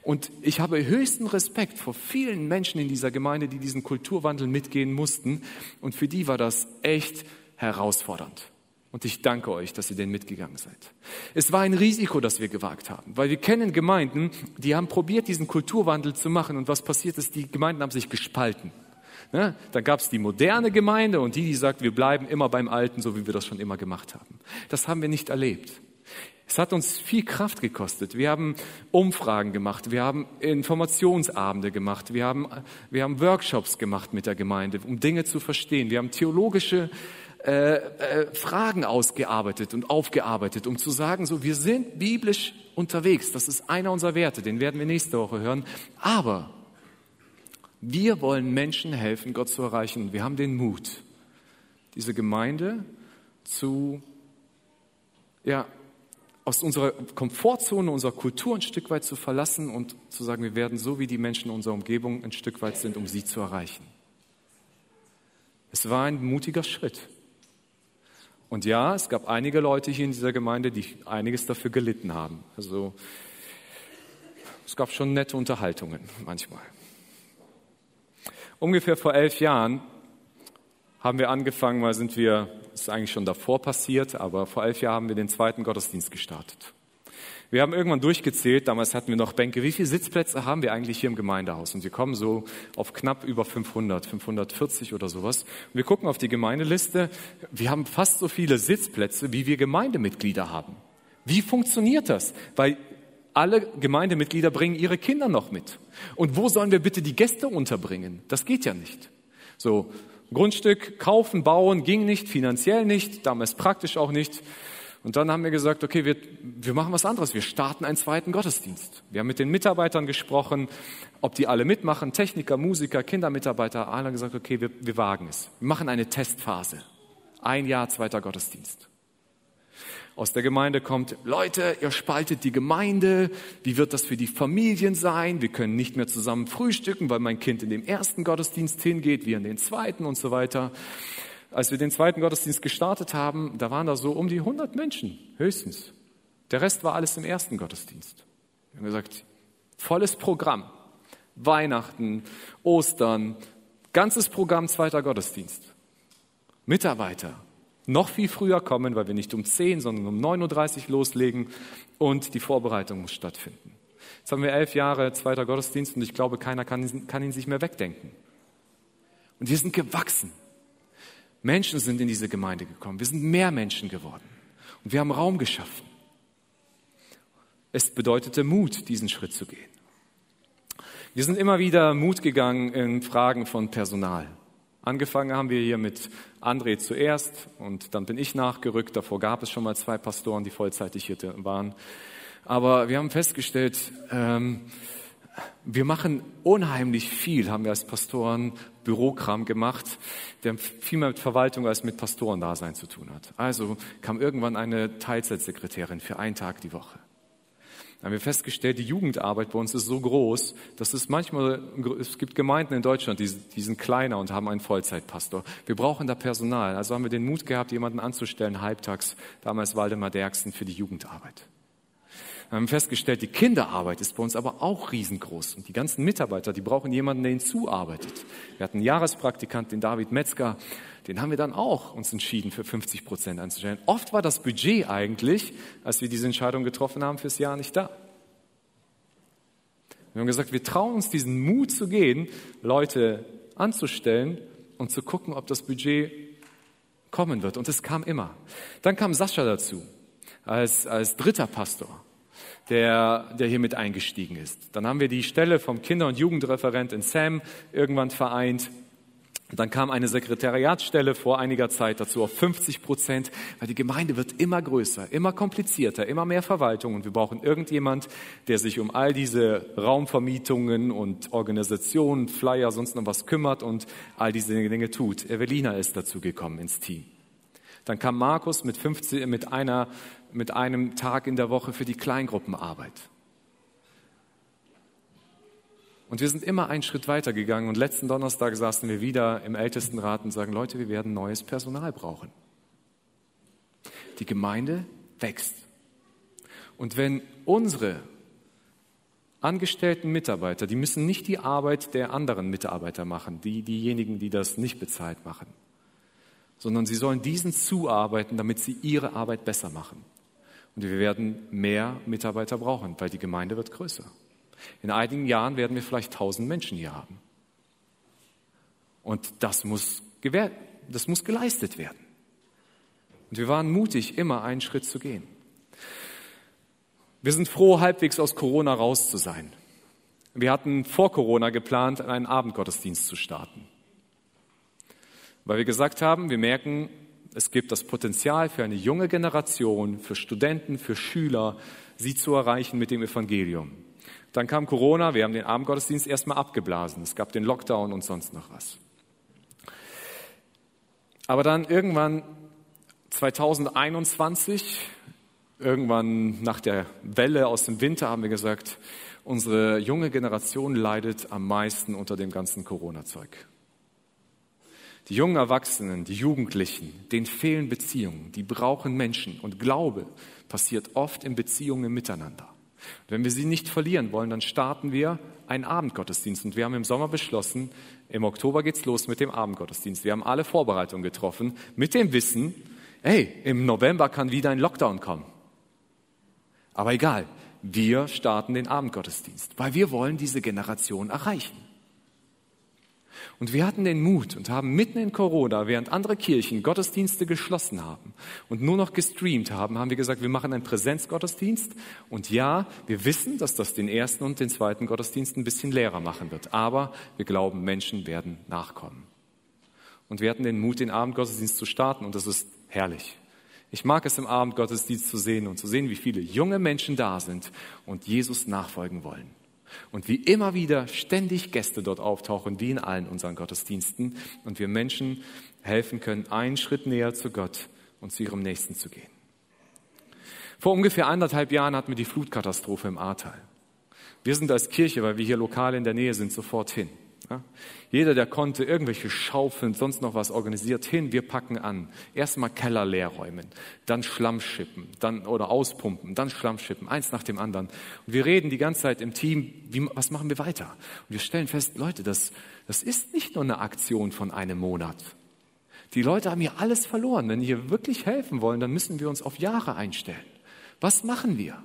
Und ich habe höchsten Respekt vor vielen Menschen in dieser Gemeinde, die diesen Kulturwandel mitgehen mussten. Und für die war das echt herausfordernd. Und ich danke euch, dass ihr den mitgegangen seid. Es war ein Risiko, das wir gewagt haben, weil wir kennen Gemeinden, die haben probiert, diesen Kulturwandel zu machen. Und was passiert ist, die Gemeinden haben sich gespalten. Ne? Dann gab es die moderne Gemeinde und die, die sagt, wir bleiben immer beim Alten, so wie wir das schon immer gemacht haben. Das haben wir nicht erlebt. Es hat uns viel Kraft gekostet. Wir haben Umfragen gemacht, wir haben Informationsabende gemacht, wir haben, wir haben Workshops gemacht mit der Gemeinde, um Dinge zu verstehen. Wir haben theologische äh, äh, Fragen ausgearbeitet und aufgearbeitet, um zu sagen, so wir sind biblisch unterwegs. Das ist einer unserer Werte, den werden wir nächste Woche hören. Aber wir wollen Menschen helfen, Gott zu erreichen. Wir haben den Mut, diese Gemeinde zu ja, aus unserer Komfortzone, unserer Kultur ein Stück weit zu verlassen und zu sagen, wir werden so wie die Menschen in unserer Umgebung ein Stück weit sind, um sie zu erreichen. Es war ein mutiger Schritt. Und ja, es gab einige Leute hier in dieser Gemeinde, die einiges dafür gelitten haben. Also es gab schon nette Unterhaltungen manchmal. Ungefähr vor elf Jahren haben wir angefangen, weil sind wir ist eigentlich schon davor passiert, aber vor elf Jahren haben wir den zweiten Gottesdienst gestartet. Wir haben irgendwann durchgezählt, damals hatten wir noch Bänke, wie viele Sitzplätze haben wir eigentlich hier im Gemeindehaus? Und wir kommen so auf knapp über 500, 540 oder sowas. Und wir gucken auf die Gemeindeliste, wir haben fast so viele Sitzplätze, wie wir Gemeindemitglieder haben. Wie funktioniert das? Weil alle Gemeindemitglieder bringen ihre Kinder noch mit. Und wo sollen wir bitte die Gäste unterbringen? Das geht ja nicht. So, Grundstück kaufen, bauen ging nicht, finanziell nicht, damals praktisch auch nicht. Und dann haben wir gesagt, okay, wir, wir machen was anderes. Wir starten einen zweiten Gottesdienst. Wir haben mit den Mitarbeitern gesprochen, ob die alle mitmachen, Techniker, Musiker, Kindermitarbeiter. Alle haben gesagt, okay, wir, wir wagen es. Wir machen eine Testphase. Ein Jahr zweiter Gottesdienst aus der Gemeinde kommt, Leute, ihr spaltet die Gemeinde, wie wird das für die Familien sein? Wir können nicht mehr zusammen frühstücken, weil mein Kind in den ersten Gottesdienst hingeht, wir in den zweiten und so weiter. Als wir den zweiten Gottesdienst gestartet haben, da waren da so um die 100 Menschen, höchstens. Der Rest war alles im ersten Gottesdienst. Wir haben gesagt, volles Programm. Weihnachten, Ostern, ganzes Programm zweiter Gottesdienst. Mitarbeiter, noch viel früher kommen, weil wir nicht um 10, sondern um 9.30 Uhr loslegen und die Vorbereitung muss stattfinden. Jetzt haben wir elf Jahre zweiter Gottesdienst und ich glaube, keiner kann, kann ihn sich mehr wegdenken. Und wir sind gewachsen. Menschen sind in diese Gemeinde gekommen. Wir sind mehr Menschen geworden. Und wir haben Raum geschaffen. Es bedeutete Mut, diesen Schritt zu gehen. Wir sind immer wieder Mut gegangen in Fragen von Personal. Angefangen haben wir hier mit André zuerst und dann bin ich nachgerückt. Davor gab es schon mal zwei Pastoren, die vollzeitig hier waren. Aber wir haben festgestellt, ähm, wir machen unheimlich viel, haben wir als Pastoren Bürokram gemacht, der viel mehr mit Verwaltung als mit Pastorendasein zu tun hat. Also kam irgendwann eine Teilzeitsekretärin für einen Tag die Woche haben wir festgestellt, die Jugendarbeit bei uns ist so groß, dass es manchmal, es gibt Gemeinden in Deutschland, die, die sind kleiner und haben einen Vollzeitpastor. Wir brauchen da Personal. Also haben wir den Mut gehabt, jemanden anzustellen, halbtags, damals Waldemar Derksen, für die Jugendarbeit. Wir haben festgestellt, die Kinderarbeit ist bei uns aber auch riesengroß. Und die ganzen Mitarbeiter, die brauchen jemanden, der ihnen zuarbeitet. Wir hatten einen Jahrespraktikant, den David Metzger, den haben wir dann auch uns entschieden, für 50 Prozent einzustellen. Oft war das Budget eigentlich, als wir diese Entscheidung getroffen haben, fürs Jahr nicht da. Wir haben gesagt, wir trauen uns diesen Mut zu gehen, Leute anzustellen und zu gucken, ob das Budget kommen wird. Und es kam immer. Dann kam Sascha dazu, als, als dritter Pastor der, der hier mit eingestiegen ist. Dann haben wir die Stelle vom Kinder- und Jugendreferent in Sam irgendwann vereint. Dann kam eine Sekretariatsstelle vor einiger Zeit dazu auf 50 Prozent, weil die Gemeinde wird immer größer, immer komplizierter, immer mehr Verwaltung und wir brauchen irgendjemand, der sich um all diese Raumvermietungen und Organisationen, Flyer, sonst noch was kümmert und all diese Dinge tut. Evelina ist dazu gekommen ins Team. Dann kam Markus mit, 50, mit, einer, mit einem Tag in der Woche für die Kleingruppenarbeit. Und wir sind immer einen Schritt weiter gegangen und letzten Donnerstag saßen wir wieder im Ältestenrat und sagen, Leute, wir werden neues Personal brauchen. Die Gemeinde wächst. Und wenn unsere angestellten Mitarbeiter, die müssen nicht die Arbeit der anderen Mitarbeiter machen, die, diejenigen, die das nicht bezahlt machen, sondern sie sollen diesen zuarbeiten, damit sie ihre Arbeit besser machen. Und wir werden mehr Mitarbeiter brauchen, weil die Gemeinde wird größer. In einigen Jahren werden wir vielleicht tausend Menschen hier haben. Und das muss, das muss geleistet werden. Und wir waren mutig, immer einen Schritt zu gehen. Wir sind froh, halbwegs aus Corona raus zu sein. Wir hatten vor Corona geplant, einen Abendgottesdienst zu starten. Weil wir gesagt haben, wir merken, es gibt das Potenzial für eine junge Generation, für Studenten, für Schüler, sie zu erreichen mit dem Evangelium. Dann kam Corona, wir haben den Abendgottesdienst erstmal abgeblasen. Es gab den Lockdown und sonst noch was. Aber dann irgendwann 2021, irgendwann nach der Welle aus dem Winter, haben wir gesagt, unsere junge Generation leidet am meisten unter dem ganzen Corona-Zeug. Die jungen Erwachsenen, die Jugendlichen, denen fehlen Beziehungen, die brauchen Menschen. Und Glaube passiert oft in Beziehungen miteinander. Wenn wir sie nicht verlieren wollen, dann starten wir einen Abendgottesdienst. Und wir haben im Sommer beschlossen, im Oktober geht's los mit dem Abendgottesdienst. Wir haben alle Vorbereitungen getroffen mit dem Wissen, hey, im November kann wieder ein Lockdown kommen. Aber egal, wir starten den Abendgottesdienst, weil wir wollen diese Generation erreichen. Und wir hatten den Mut und haben mitten in Corona, während andere Kirchen Gottesdienste geschlossen haben und nur noch gestreamt haben, haben wir gesagt, wir machen einen Präsenzgottesdienst. Und ja, wir wissen, dass das den ersten und den zweiten Gottesdienst ein bisschen leerer machen wird. Aber wir glauben, Menschen werden nachkommen. Und wir hatten den Mut, den Abendgottesdienst zu starten. Und das ist herrlich. Ich mag es im Abendgottesdienst zu sehen und zu sehen, wie viele junge Menschen da sind und Jesus nachfolgen wollen. Und wie immer wieder ständig Gäste dort auftauchen, wie in allen unseren Gottesdiensten, und wir Menschen helfen können, einen Schritt näher zu Gott und zu ihrem Nächsten zu gehen. Vor ungefähr anderthalb Jahren hatten wir die Flutkatastrophe im Ahrtal. Wir sind als Kirche, weil wir hier lokal in der Nähe sind, sofort hin. Ja? Jeder, der konnte, irgendwelche Schaufeln, sonst noch was organisiert, hin, wir packen an. Erstmal Keller leer räumen, dann Schlamm schippen, dann, oder auspumpen, dann Schlamm schippen, eins nach dem anderen. Und wir reden die ganze Zeit im Team, wie, was machen wir weiter? Und wir stellen fest, Leute, das, das ist nicht nur eine Aktion von einem Monat. Die Leute haben hier alles verloren. Wenn wir wirklich helfen wollen, dann müssen wir uns auf Jahre einstellen. Was machen wir?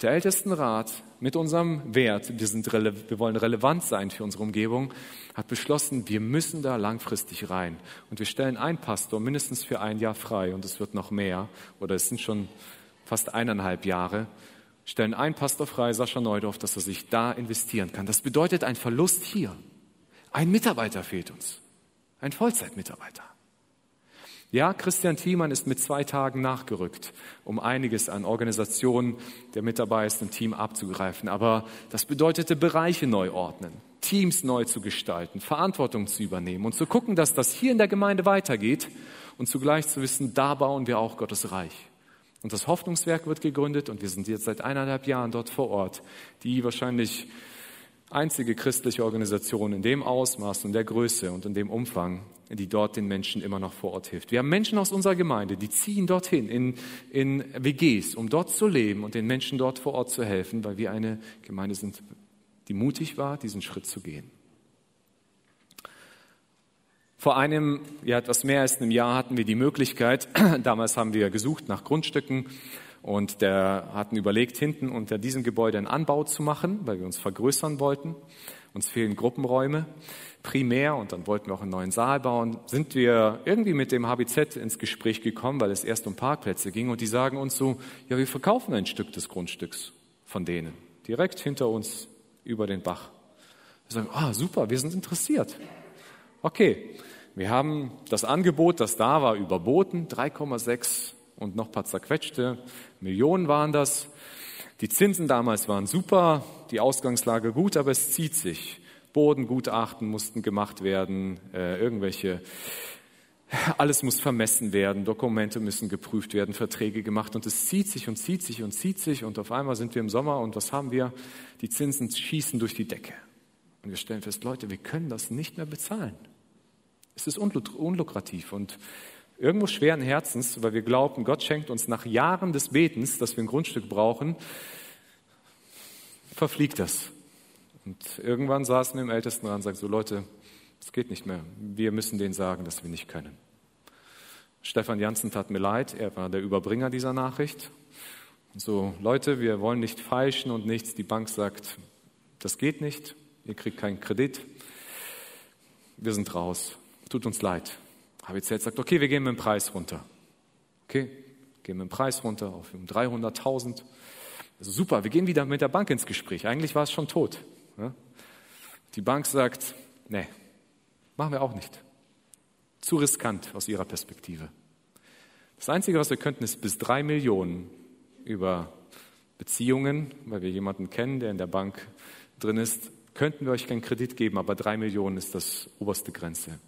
Der Ältestenrat mit unserem Wert, wir, sind wir wollen relevant sein für unsere Umgebung, hat beschlossen, wir müssen da langfristig rein. Und wir stellen einen Pastor mindestens für ein Jahr frei und es wird noch mehr, oder es sind schon fast eineinhalb Jahre, stellen einen Pastor frei, Sascha Neudorf, dass er sich da investieren kann. Das bedeutet ein Verlust hier. Ein Mitarbeiter fehlt uns. Ein Vollzeitmitarbeiter. Ja, Christian Thiemann ist mit zwei Tagen nachgerückt, um einiges an Organisationen, der mit dabei ist, im Team abzugreifen. Aber das bedeutete Bereiche neu ordnen, Teams neu zu gestalten, Verantwortung zu übernehmen und zu gucken, dass das hier in der Gemeinde weitergeht und zugleich zu wissen, da bauen wir auch Gottes Reich. Und das Hoffnungswerk wird gegründet und wir sind jetzt seit eineinhalb Jahren dort vor Ort, die wahrscheinlich einzige christliche Organisation in dem Ausmaß und der Größe und in dem Umfang, die dort den Menschen immer noch vor Ort hilft. Wir haben Menschen aus unserer Gemeinde, die ziehen dorthin in, in WGs, um dort zu leben und den Menschen dort vor Ort zu helfen, weil wir eine Gemeinde sind, die mutig war, diesen Schritt zu gehen. Vor einem, ja etwas mehr als einem Jahr hatten wir die Möglichkeit, [clears throat] damals haben wir gesucht nach Grundstücken und der hatten überlegt, hinten unter diesem Gebäude einen Anbau zu machen, weil wir uns vergrößern wollten. Uns fehlen Gruppenräume primär und dann wollten wir auch einen neuen Saal bauen. Sind wir irgendwie mit dem HBZ ins Gespräch gekommen, weil es erst um Parkplätze ging und die sagen uns so, ja, wir verkaufen ein Stück des Grundstücks von denen, direkt hinter uns über den Bach. Wir sagen, ah, super, wir sind interessiert. Okay, wir haben das Angebot, das da war, überboten, 3,6 und noch paar zerquetschte Millionen waren das. Die Zinsen damals waren super, die Ausgangslage gut, aber es zieht sich. Bodengutachten mussten gemacht werden, äh, irgendwelche, alles muss vermessen werden, Dokumente müssen geprüft werden, Verträge gemacht und es zieht sich und zieht sich und zieht sich und auf einmal sind wir im Sommer und was haben wir? Die Zinsen schießen durch die Decke. Und wir stellen fest, Leute, wir können das nicht mehr bezahlen. Es ist unlukrativ und irgendwo schweren Herzens, weil wir glauben, Gott schenkt uns nach Jahren des Betens, dass wir ein Grundstück brauchen, verfliegt das. Und irgendwann saßen wir im Ältestenrat und sagten so, Leute, es geht nicht mehr. Wir müssen denen sagen, dass wir nicht können. Stefan Janssen tat mir leid, er war der Überbringer dieser Nachricht. Und so, Leute, wir wollen nicht feilschen und nichts. Die Bank sagt, das geht nicht, ihr kriegt keinen Kredit. Wir sind raus. Tut uns leid. HBZ sagt, okay, wir gehen mit dem Preis runter. Okay, gehen mit dem Preis runter auf 300.000. Also super, wir gehen wieder mit der Bank ins Gespräch. Eigentlich war es schon tot. Die Bank sagt, nee, machen wir auch nicht. Zu riskant aus ihrer Perspektive. Das Einzige, was wir könnten, ist bis drei Millionen über Beziehungen, weil wir jemanden kennen, der in der Bank drin ist, könnten wir euch keinen Kredit geben, aber drei Millionen ist das oberste Grenze.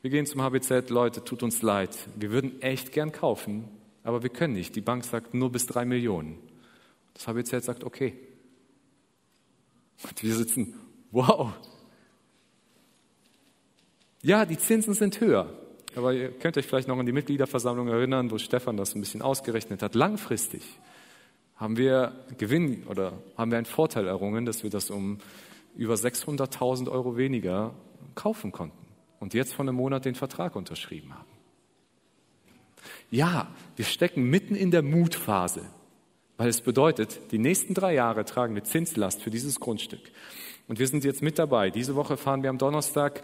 Wir gehen zum HBZ, Leute, tut uns leid. Wir würden echt gern kaufen, aber wir können nicht. Die Bank sagt nur bis drei Millionen. Das HBZ sagt, okay. Und wir sitzen, wow. Ja, die Zinsen sind höher. Aber ihr könnt euch vielleicht noch an die Mitgliederversammlung erinnern, wo Stefan das ein bisschen ausgerechnet hat. Langfristig haben wir Gewinn oder haben wir einen Vorteil errungen, dass wir das um über 600.000 Euro weniger kaufen konnten und jetzt vor einem Monat den Vertrag unterschrieben haben. Ja, wir stecken mitten in der Mutphase, weil es bedeutet, die nächsten drei Jahre tragen wir Zinslast für dieses Grundstück. Und wir sind jetzt mit dabei. Diese Woche fahren wir am Donnerstag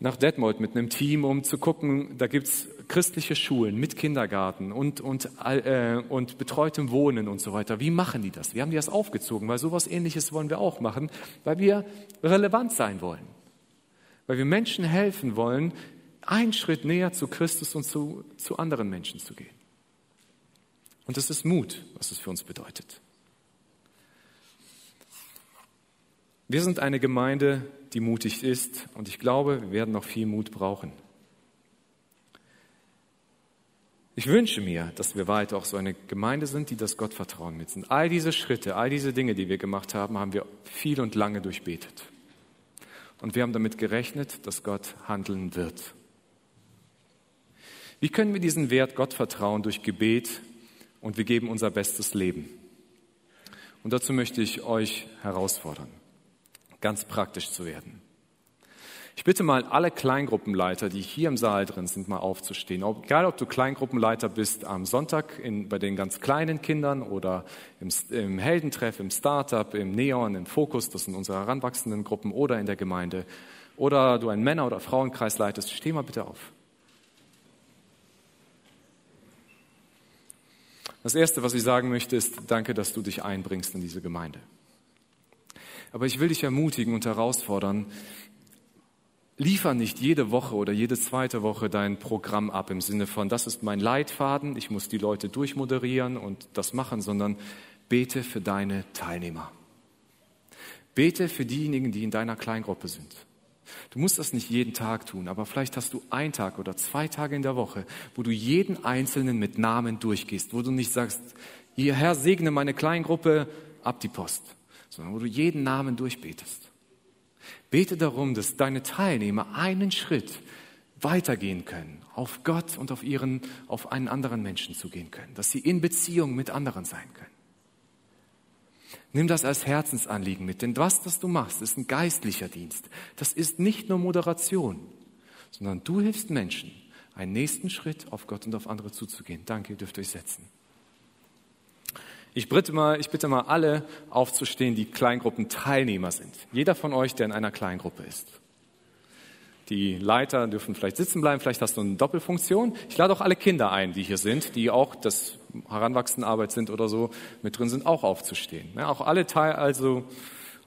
nach Detmold mit einem Team, um zu gucken, da gibt's christliche Schulen mit Kindergarten und, und, äh, und betreutem Wohnen und so weiter. Wie machen die das? Wie haben die das aufgezogen? Weil sowas ähnliches wollen wir auch machen, weil wir relevant sein wollen. Weil wir Menschen helfen wollen, einen Schritt näher zu Christus und zu, zu anderen Menschen zu gehen. Und das ist Mut, was es für uns bedeutet. Wir sind eine Gemeinde, die mutig ist und ich glaube, wir werden noch viel Mut brauchen. Ich wünsche mir, dass wir weiter auch so eine Gemeinde sind, die das Gottvertrauen mit sind. All diese Schritte, all diese Dinge, die wir gemacht haben, haben wir viel und lange durchbetet. Und wir haben damit gerechnet, dass Gott handeln wird. Wie können wir diesen Wert Gott vertrauen durch Gebet und wir geben unser bestes Leben? Und dazu möchte ich euch herausfordern ganz praktisch zu werden. Ich bitte mal alle Kleingruppenleiter, die hier im Saal drin sind, mal aufzustehen. Egal, ob du Kleingruppenleiter bist am Sonntag in, bei den ganz kleinen Kindern oder im, im Heldentreff, im Startup, im Neon, im Fokus, das sind unsere heranwachsenden Gruppen oder in der Gemeinde. Oder du einen Männer- oder Frauenkreis leitest, steh mal bitte auf. Das Erste, was ich sagen möchte, ist, danke, dass du dich einbringst in diese Gemeinde. Aber ich will dich ermutigen und herausfordern, liefer nicht jede Woche oder jede zweite Woche dein Programm ab im Sinne von, das ist mein Leitfaden, ich muss die Leute durchmoderieren und das machen, sondern bete für deine Teilnehmer. Bete für diejenigen, die in deiner Kleingruppe sind. Du musst das nicht jeden Tag tun, aber vielleicht hast du einen Tag oder zwei Tage in der Woche, wo du jeden Einzelnen mit Namen durchgehst, wo du nicht sagst, Herr segne meine Kleingruppe, ab die Post, sondern wo du jeden Namen durchbetest. Bete darum, dass deine Teilnehmer einen Schritt weitergehen können, auf Gott und auf ihren, auf einen anderen Menschen zugehen können, dass sie in Beziehung mit anderen sein können. Nimm das als Herzensanliegen mit, denn was, das du machst, ist ein geistlicher Dienst. Das ist nicht nur Moderation, sondern du hilfst Menschen, einen nächsten Schritt auf Gott und auf andere zuzugehen. Danke, ihr dürft euch setzen. Ich bitte, mal, ich bitte mal alle aufzustehen, die Kleingruppenteilnehmer sind. Jeder von euch, der in einer Kleingruppe ist. Die Leiter dürfen vielleicht sitzen bleiben, vielleicht hast du eine Doppelfunktion. Ich lade auch alle Kinder ein, die hier sind, die auch das Heranwachsendenarbeit sind oder so, mit drin sind, auch aufzustehen. Ja, auch alle Teil, also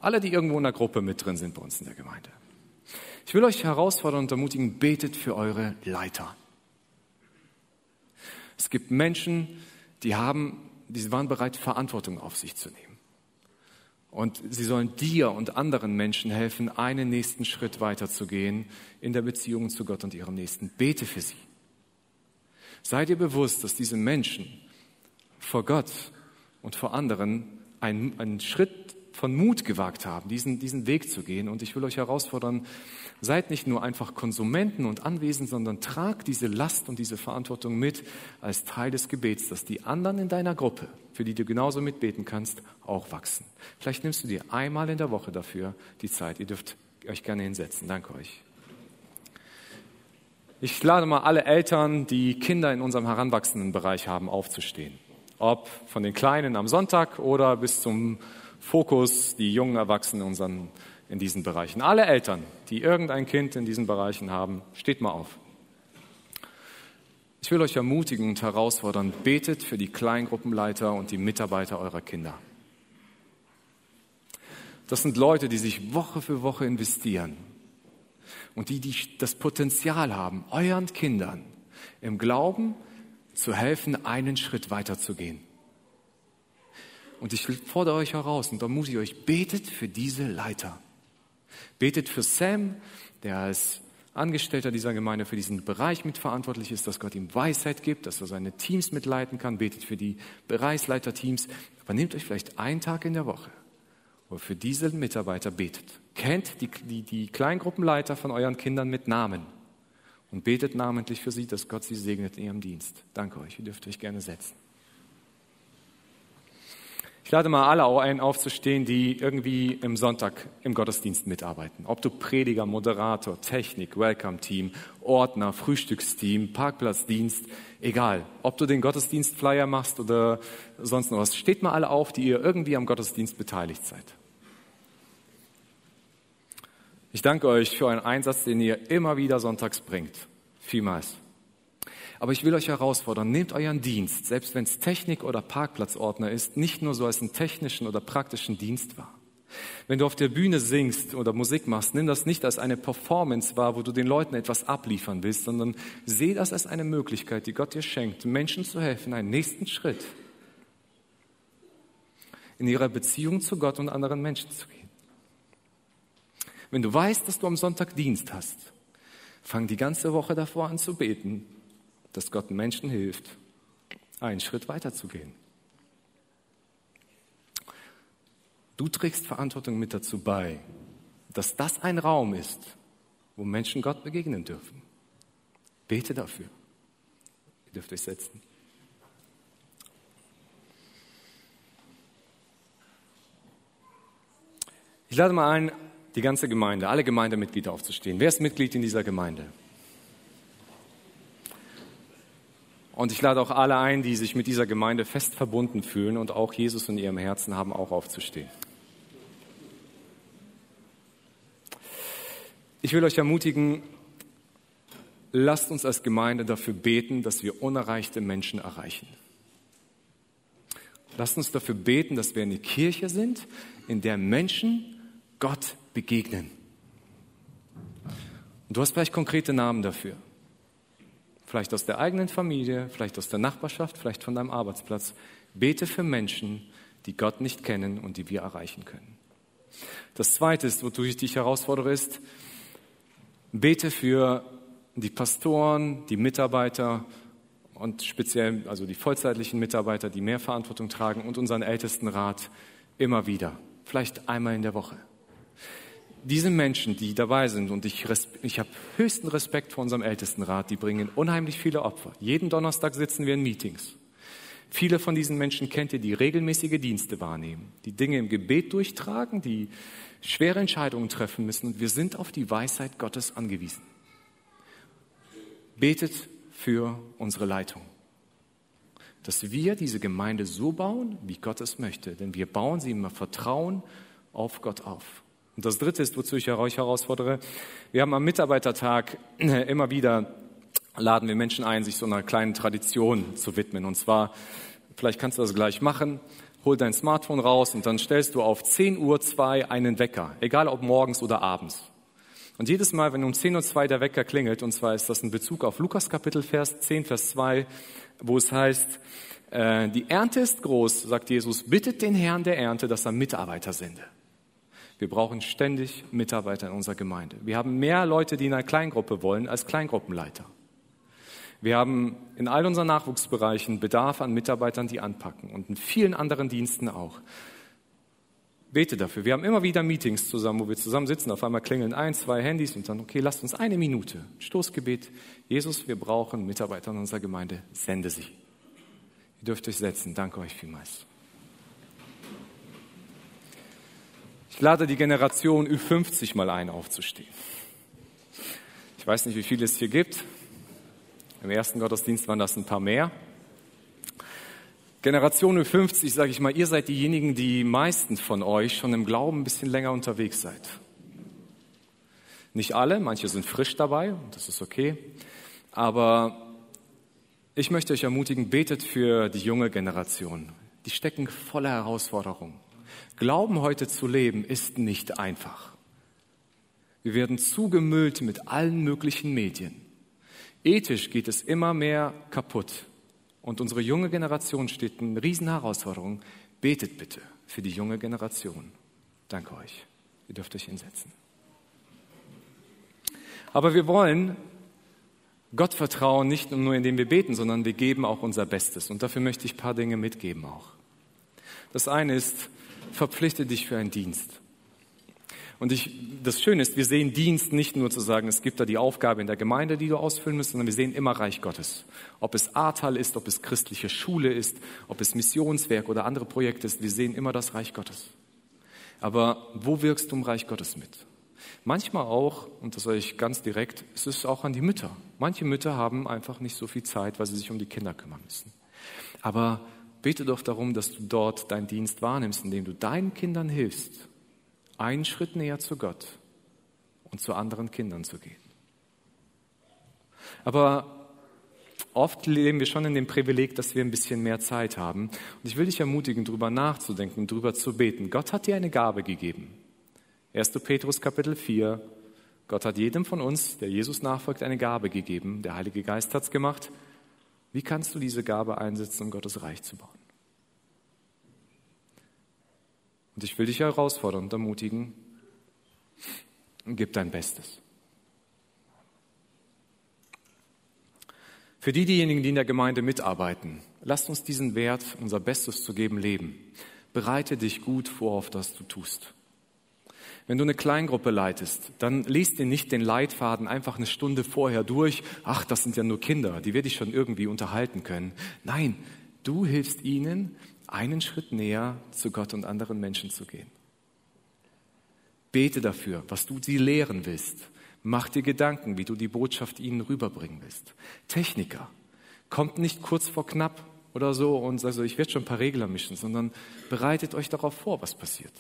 alle, die irgendwo in der Gruppe mit drin sind bei uns in der Gemeinde. Ich will euch herausfordern und ermutigen, betet für eure Leiter. Es gibt Menschen, die haben die waren bereit, Verantwortung auf sich zu nehmen. Und sie sollen dir und anderen Menschen helfen, einen nächsten Schritt weiterzugehen in der Beziehung zu Gott und ihrem Nächsten. Bete für sie. Sei dir bewusst, dass diese Menschen vor Gott und vor anderen einen, einen Schritt von Mut gewagt haben, diesen, diesen Weg zu gehen. Und ich will euch herausfordern, seid nicht nur einfach Konsumenten und Anwesend, sondern tragt diese Last und diese Verantwortung mit als Teil des Gebets, dass die anderen in deiner Gruppe, für die du genauso mitbeten kannst, auch wachsen. Vielleicht nimmst du dir einmal in der Woche dafür die Zeit. Ihr dürft euch gerne hinsetzen. Danke euch. Ich lade mal alle Eltern, die Kinder in unserem heranwachsenden Bereich haben, aufzustehen. Ob von den Kleinen am Sonntag oder bis zum Fokus, die jungen Erwachsenen in, unseren, in diesen Bereichen. Alle Eltern, die irgendein Kind in diesen Bereichen haben, steht mal auf. Ich will euch ermutigen und herausfordern, betet für die Kleingruppenleiter und die Mitarbeiter eurer Kinder. Das sind Leute, die sich Woche für Woche investieren und die, die das Potenzial haben, euren Kindern im Glauben zu helfen, einen Schritt weiter zu gehen. Und ich fordere euch heraus und ermutige euch, betet für diese Leiter. Betet für Sam, der als Angestellter dieser Gemeinde für diesen Bereich mitverantwortlich ist, dass Gott ihm Weisheit gibt, dass er seine Teams mitleiten kann. Betet für die Bereichsleiterteams. Aber nehmt euch vielleicht einen Tag in der Woche, wo ihr für diese Mitarbeiter betet. Kennt die, die, die Kleingruppenleiter von euren Kindern mit Namen und betet namentlich für sie, dass Gott sie segnet in ihrem Dienst. Danke euch. Ihr dürft euch gerne setzen. Ich lade mal alle ein, aufzustehen, die irgendwie im Sonntag im Gottesdienst mitarbeiten. Ob du Prediger, Moderator, Technik, Welcome-Team, Ordner, Frühstücksteam, Parkplatzdienst, egal. Ob du den Gottesdienstflyer machst oder sonst noch was. Steht mal alle auf, die ihr irgendwie am Gottesdienst beteiligt seid. Ich danke euch für euren Einsatz, den ihr immer wieder sonntags bringt. Vielmals. Aber ich will euch herausfordern, nehmt euren Dienst, selbst wenn es Technik oder Parkplatzordner ist, nicht nur so als einen technischen oder praktischen Dienst wahr. Wenn du auf der Bühne singst oder Musik machst, nimm das nicht als eine Performance wahr, wo du den Leuten etwas abliefern willst, sondern seh das als eine Möglichkeit, die Gott dir schenkt, Menschen zu helfen, einen nächsten Schritt in ihrer Beziehung zu Gott und anderen Menschen zu gehen. Wenn du weißt, dass du am Sonntag Dienst hast, fang die ganze Woche davor an zu beten, dass Gott Menschen hilft, einen Schritt weiter zu gehen. Du trägst Verantwortung mit dazu bei, dass das ein Raum ist, wo Menschen Gott begegnen dürfen. Bete dafür. Ihr dürft euch setzen. Ich lade mal ein, die ganze Gemeinde, alle Gemeindemitglieder aufzustehen. Wer ist Mitglied in dieser Gemeinde? Und ich lade auch alle ein, die sich mit dieser Gemeinde fest verbunden fühlen und auch Jesus in ihrem Herzen haben, auch aufzustehen. Ich will euch ermutigen, lasst uns als Gemeinde dafür beten, dass wir unerreichte Menschen erreichen. Lasst uns dafür beten, dass wir eine Kirche sind, in der Menschen Gott begegnen. Und du hast vielleicht konkrete Namen dafür. Vielleicht aus der eigenen Familie, vielleicht aus der Nachbarschaft, vielleicht von deinem Arbeitsplatz. Bete für Menschen, die Gott nicht kennen und die wir erreichen können. Das Zweite ist, wozu ich dich herausfordere, ist, bete für die Pastoren, die Mitarbeiter und speziell also die vollzeitlichen Mitarbeiter, die mehr Verantwortung tragen und unseren Ältestenrat immer wieder, vielleicht einmal in der Woche diese Menschen, die dabei sind, und ich, ich habe höchsten Respekt vor unserem Ältestenrat, die bringen unheimlich viele Opfer. Jeden Donnerstag sitzen wir in Meetings. Viele von diesen Menschen kennt ihr, die regelmäßige Dienste wahrnehmen, die Dinge im Gebet durchtragen, die schwere Entscheidungen treffen müssen. Und wir sind auf die Weisheit Gottes angewiesen. Betet für unsere Leitung, dass wir diese Gemeinde so bauen, wie Gott es möchte. Denn wir bauen sie im Vertrauen auf Gott auf. Und das Dritte ist, wozu ich euch herausfordere, wir haben am Mitarbeitertag immer wieder laden wir Menschen ein, sich so einer kleinen Tradition zu widmen. Und zwar, vielleicht kannst du das gleich machen, hol dein Smartphone raus und dann stellst du auf 10 Uhr 2 einen Wecker, egal ob morgens oder abends. Und jedes Mal, wenn um 10 Uhr 2 der Wecker klingelt, und zwar ist das ein Bezug auf Lukas Kapitel Vers 10, Vers 2, wo es heißt, äh, die Ernte ist groß, sagt Jesus, bittet den Herrn der Ernte, dass er Mitarbeiter sende. Wir brauchen ständig Mitarbeiter in unserer Gemeinde. Wir haben mehr Leute, die in einer Kleingruppe wollen, als Kleingruppenleiter. Wir haben in all unseren Nachwuchsbereichen Bedarf an Mitarbeitern, die anpacken und in vielen anderen Diensten auch. Bete dafür. Wir haben immer wieder Meetings zusammen, wo wir zusammen sitzen. Auf einmal klingeln ein, zwei Handys und dann, okay, lasst uns eine Minute. Stoßgebet. Jesus, wir brauchen Mitarbeiter in unserer Gemeinde. Sende sie. Ihr dürft euch setzen. Danke euch vielmals. Lade die Generation Ü50 mal ein, aufzustehen. Ich weiß nicht, wie viele es hier gibt. Im ersten Gottesdienst waren das ein paar mehr. Generation Ü50, sage ich mal, ihr seid diejenigen, die meisten von euch schon im Glauben ein bisschen länger unterwegs seid. Nicht alle, manche sind frisch dabei, das ist okay. Aber ich möchte euch ermutigen, betet für die junge Generation. Die stecken voller Herausforderungen. Glauben heute zu leben ist nicht einfach. Wir werden zugemüllt mit allen möglichen Medien. Ethisch geht es immer mehr kaputt. Und unsere junge Generation steht in Riesenherausforderung. Betet bitte für die junge Generation. Danke euch. Ihr dürft euch hinsetzen. Aber wir wollen Gott vertrauen, nicht nur indem wir beten, sondern wir geben auch unser Bestes. Und dafür möchte ich ein paar Dinge mitgeben auch. Das eine ist, verpflichte dich für einen Dienst. Und ich, das Schöne ist, wir sehen Dienst nicht nur zu sagen, es gibt da die Aufgabe in der Gemeinde, die du ausfüllen musst, sondern wir sehen immer Reich Gottes. Ob es Ahrtal ist, ob es christliche Schule ist, ob es Missionswerk oder andere Projekte ist, wir sehen immer das Reich Gottes. Aber wo wirkst du im Reich Gottes mit? Manchmal auch, und das sage ich ganz direkt, es ist auch an die Mütter. Manche Mütter haben einfach nicht so viel Zeit, weil sie sich um die Kinder kümmern müssen. Aber bete doch darum, dass du dort deinen Dienst wahrnimmst, indem du deinen Kindern hilfst einen Schritt näher zu Gott und zu anderen Kindern zu gehen. Aber oft leben wir schon in dem Privileg, dass wir ein bisschen mehr Zeit haben. Und ich will dich ermutigen, darüber nachzudenken, darüber zu beten. Gott hat dir eine Gabe gegeben. 1. Petrus Kapitel 4. Gott hat jedem von uns, der Jesus nachfolgt, eine Gabe gegeben. Der Heilige Geist hat es gemacht. Wie kannst du diese Gabe einsetzen, um Gottes Reich zu bauen? Und ich will dich herausfordern und ermutigen, gib dein Bestes. Für die, diejenigen, die in der Gemeinde mitarbeiten, lasst uns diesen Wert, unser Bestes zu geben, leben. Bereite dich gut vor auf das du tust. Wenn du eine Kleingruppe leitest, dann liest dir nicht den Leitfaden einfach eine Stunde vorher durch. Ach, das sind ja nur Kinder, die werde ich schon irgendwie unterhalten können. Nein, du hilfst ihnen, einen Schritt näher zu Gott und anderen Menschen zu gehen. Bete dafür, was du sie lehren willst. Mach dir Gedanken, wie du die Botschaft ihnen rüberbringen willst. Techniker, kommt nicht kurz vor knapp oder so und sagt so, ich werde schon ein paar Regler mischen, sondern bereitet euch darauf vor, was passiert.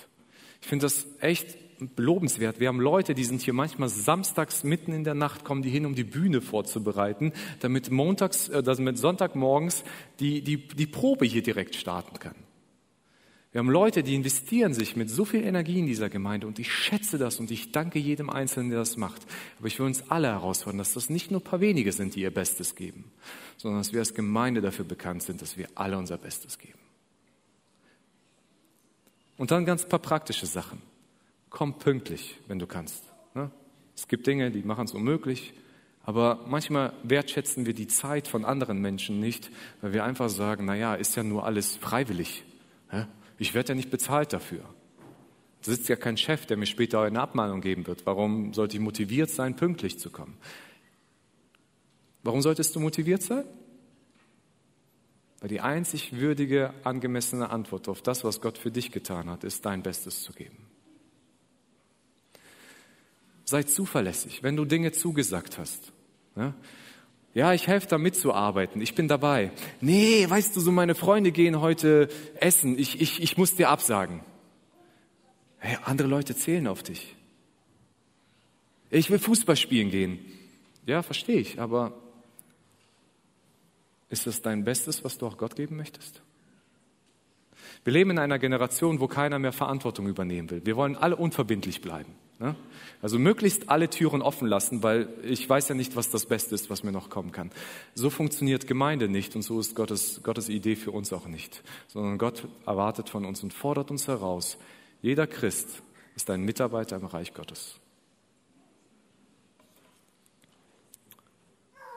Ich finde das echt lobenswert. Wir haben Leute, die sind hier manchmal samstags mitten in der Nacht, kommen die hin, um die Bühne vorzubereiten, damit montags, äh, damit Sonntagmorgens die, die, die Probe hier direkt starten kann. Wir haben Leute, die investieren sich mit so viel Energie in dieser Gemeinde und ich schätze das und ich danke jedem Einzelnen, der das macht. Aber ich will uns alle herausfordern, dass das nicht nur ein paar wenige sind, die ihr Bestes geben, sondern dass wir als Gemeinde dafür bekannt sind, dass wir alle unser Bestes geben. Und dann ganz paar praktische Sachen komm pünktlich, wenn du kannst. Ne? Es gibt Dinge, die machen es unmöglich, aber manchmal wertschätzen wir die Zeit von anderen Menschen nicht, weil wir einfach sagen, na ja, ist ja nur alles freiwillig. Ich werde ja nicht bezahlt dafür. Da sitzt ja kein Chef, der mir später eine Abmahnung geben wird. Warum sollte ich motiviert sein, pünktlich zu kommen? Warum solltest du motiviert sein? Weil die einzig würdige, angemessene Antwort auf das, was Gott für dich getan hat, ist, dein Bestes zu geben. Sei zuverlässig, wenn du Dinge zugesagt hast. Ja, ja ich helfe da mitzuarbeiten, ich bin dabei. Nee, weißt du, so meine Freunde gehen heute essen, ich, ich, ich muss dir absagen. Hey, andere Leute zählen auf dich. Ich will Fußball spielen gehen. Ja, verstehe ich, aber ist das dein Bestes, was du auch Gott geben möchtest? Wir leben in einer Generation, wo keiner mehr Verantwortung übernehmen will. Wir wollen alle unverbindlich bleiben. Ne? Also möglichst alle Türen offen lassen, weil ich weiß ja nicht, was das Beste ist, was mir noch kommen kann. So funktioniert Gemeinde nicht und so ist Gottes, Gottes Idee für uns auch nicht, sondern Gott erwartet von uns und fordert uns heraus. Jeder Christ ist ein Mitarbeiter im Reich Gottes.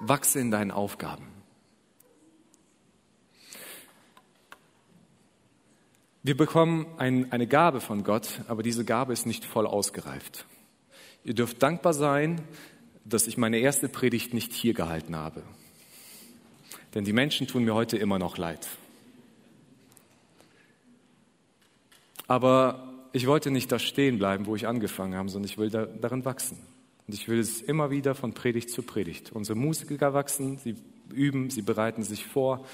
Wachse in deinen Aufgaben. Wir bekommen ein, eine Gabe von Gott, aber diese Gabe ist nicht voll ausgereift. Ihr dürft dankbar sein, dass ich meine erste Predigt nicht hier gehalten habe. Denn die Menschen tun mir heute immer noch leid. Aber ich wollte nicht da stehen bleiben, wo ich angefangen habe, sondern ich will da, darin wachsen. Und ich will es immer wieder von Predigt zu Predigt. Unsere Musiker wachsen, sie üben, sie bereiten sich vor.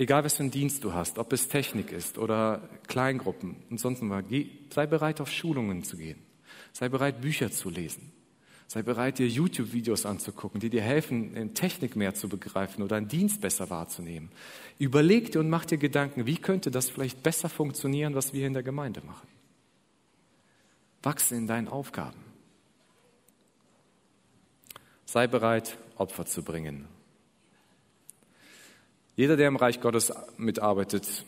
Egal, was für einen Dienst du hast, ob es Technik ist oder Kleingruppen und sonst was, sei bereit, auf Schulungen zu gehen. Sei bereit, Bücher zu lesen. Sei bereit, dir YouTube-Videos anzugucken, die dir helfen, Technik mehr zu begreifen oder einen Dienst besser wahrzunehmen. Überleg dir und mach dir Gedanken, wie könnte das vielleicht besser funktionieren, was wir in der Gemeinde machen. Wachse in deinen Aufgaben. Sei bereit, Opfer zu bringen. Jeder, der im Reich Gottes mitarbeitet,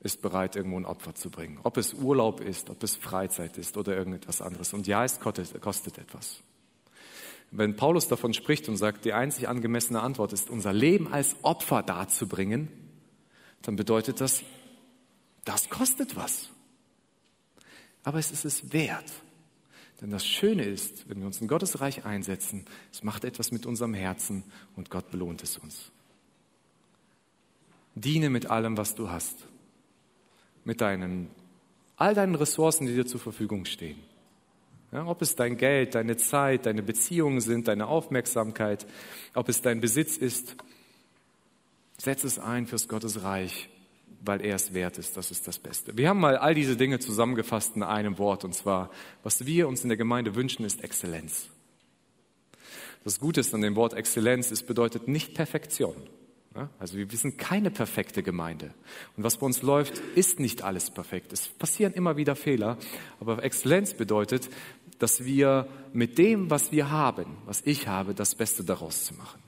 ist bereit, irgendwo ein Opfer zu bringen. Ob es Urlaub ist, ob es Freizeit ist oder irgendetwas anderes. Und ja, es kostet, etwas. Wenn Paulus davon spricht und sagt, die einzig angemessene Antwort ist, unser Leben als Opfer darzubringen, dann bedeutet das, das kostet was. Aber es ist es wert. Denn das Schöne ist, wenn wir uns in Gottes Reich einsetzen, es macht etwas mit unserem Herzen und Gott belohnt es uns. Diene mit allem, was du hast. Mit deinen, all deinen Ressourcen, die dir zur Verfügung stehen. Ja, ob es dein Geld, deine Zeit, deine Beziehungen sind, deine Aufmerksamkeit, ob es dein Besitz ist, setz es ein fürs Gottes Reich, weil er es wert ist. Das ist das Beste. Wir haben mal all diese Dinge zusammengefasst in einem Wort, und zwar, was wir uns in der Gemeinde wünschen, ist Exzellenz. Das Gute an dem Wort Exzellenz, es bedeutet nicht Perfektion. Also wir sind keine perfekte Gemeinde. Und was bei uns läuft, ist nicht alles perfekt. Es passieren immer wieder Fehler. Aber Exzellenz bedeutet, dass wir mit dem, was wir haben, was ich habe, das Beste daraus zu machen.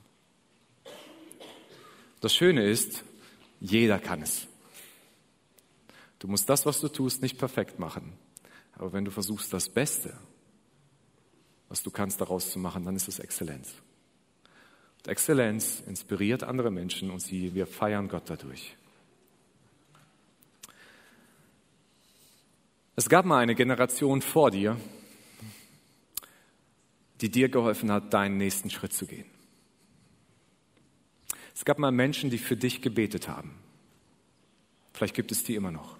Das Schöne ist, jeder kann es. Du musst das, was du tust, nicht perfekt machen. Aber wenn du versuchst, das Beste, was du kannst, daraus zu machen, dann ist es Exzellenz. Exzellenz inspiriert andere Menschen und sie, wir feiern Gott dadurch. Es gab mal eine Generation vor dir, die dir geholfen hat, deinen nächsten Schritt zu gehen. Es gab mal Menschen, die für dich gebetet haben. Vielleicht gibt es die immer noch.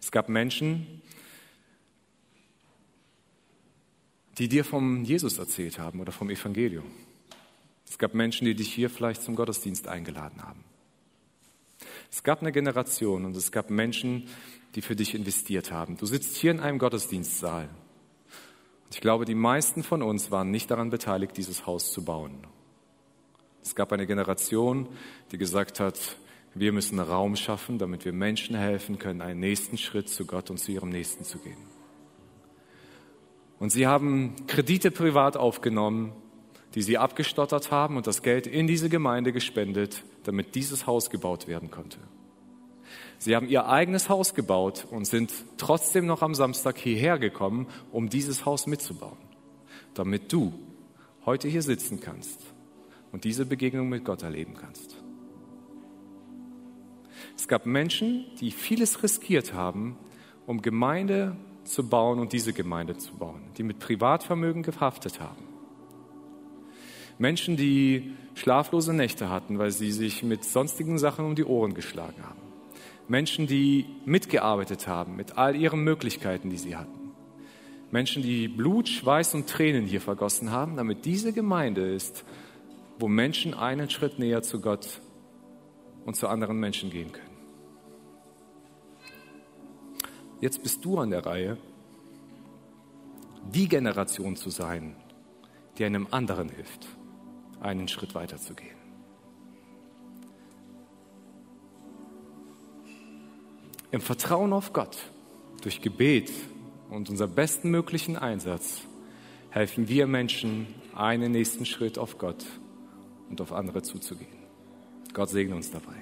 Es gab Menschen, die dir vom Jesus erzählt haben oder vom Evangelium. Es gab Menschen, die dich hier vielleicht zum Gottesdienst eingeladen haben. Es gab eine Generation und es gab Menschen, die für dich investiert haben. Du sitzt hier in einem Gottesdienstsaal. Und ich glaube, die meisten von uns waren nicht daran beteiligt, dieses Haus zu bauen. Es gab eine Generation, die gesagt hat, wir müssen Raum schaffen, damit wir Menschen helfen können, einen nächsten Schritt zu Gott und zu ihrem Nächsten zu gehen. Und sie haben Kredite privat aufgenommen, die sie abgestottert haben und das Geld in diese Gemeinde gespendet, damit dieses Haus gebaut werden konnte. Sie haben ihr eigenes Haus gebaut und sind trotzdem noch am Samstag hierher gekommen, um dieses Haus mitzubauen, damit du heute hier sitzen kannst und diese Begegnung mit Gott erleben kannst. Es gab Menschen, die vieles riskiert haben, um Gemeinde zu bauen und diese Gemeinde zu bauen, die mit Privatvermögen gehaftet haben. Menschen, die schlaflose Nächte hatten, weil sie sich mit sonstigen Sachen um die Ohren geschlagen haben. Menschen, die mitgearbeitet haben mit all ihren Möglichkeiten, die sie hatten. Menschen, die Blut, Schweiß und Tränen hier vergossen haben, damit diese Gemeinde ist, wo Menschen einen Schritt näher zu Gott und zu anderen Menschen gehen können. Jetzt bist du an der Reihe, die Generation zu sein, die einem anderen hilft einen Schritt weiter zu gehen. Im Vertrauen auf Gott, durch Gebet und unser bestmöglichen Einsatz helfen wir Menschen, einen nächsten Schritt auf Gott und auf andere zuzugehen. Gott segne uns dabei.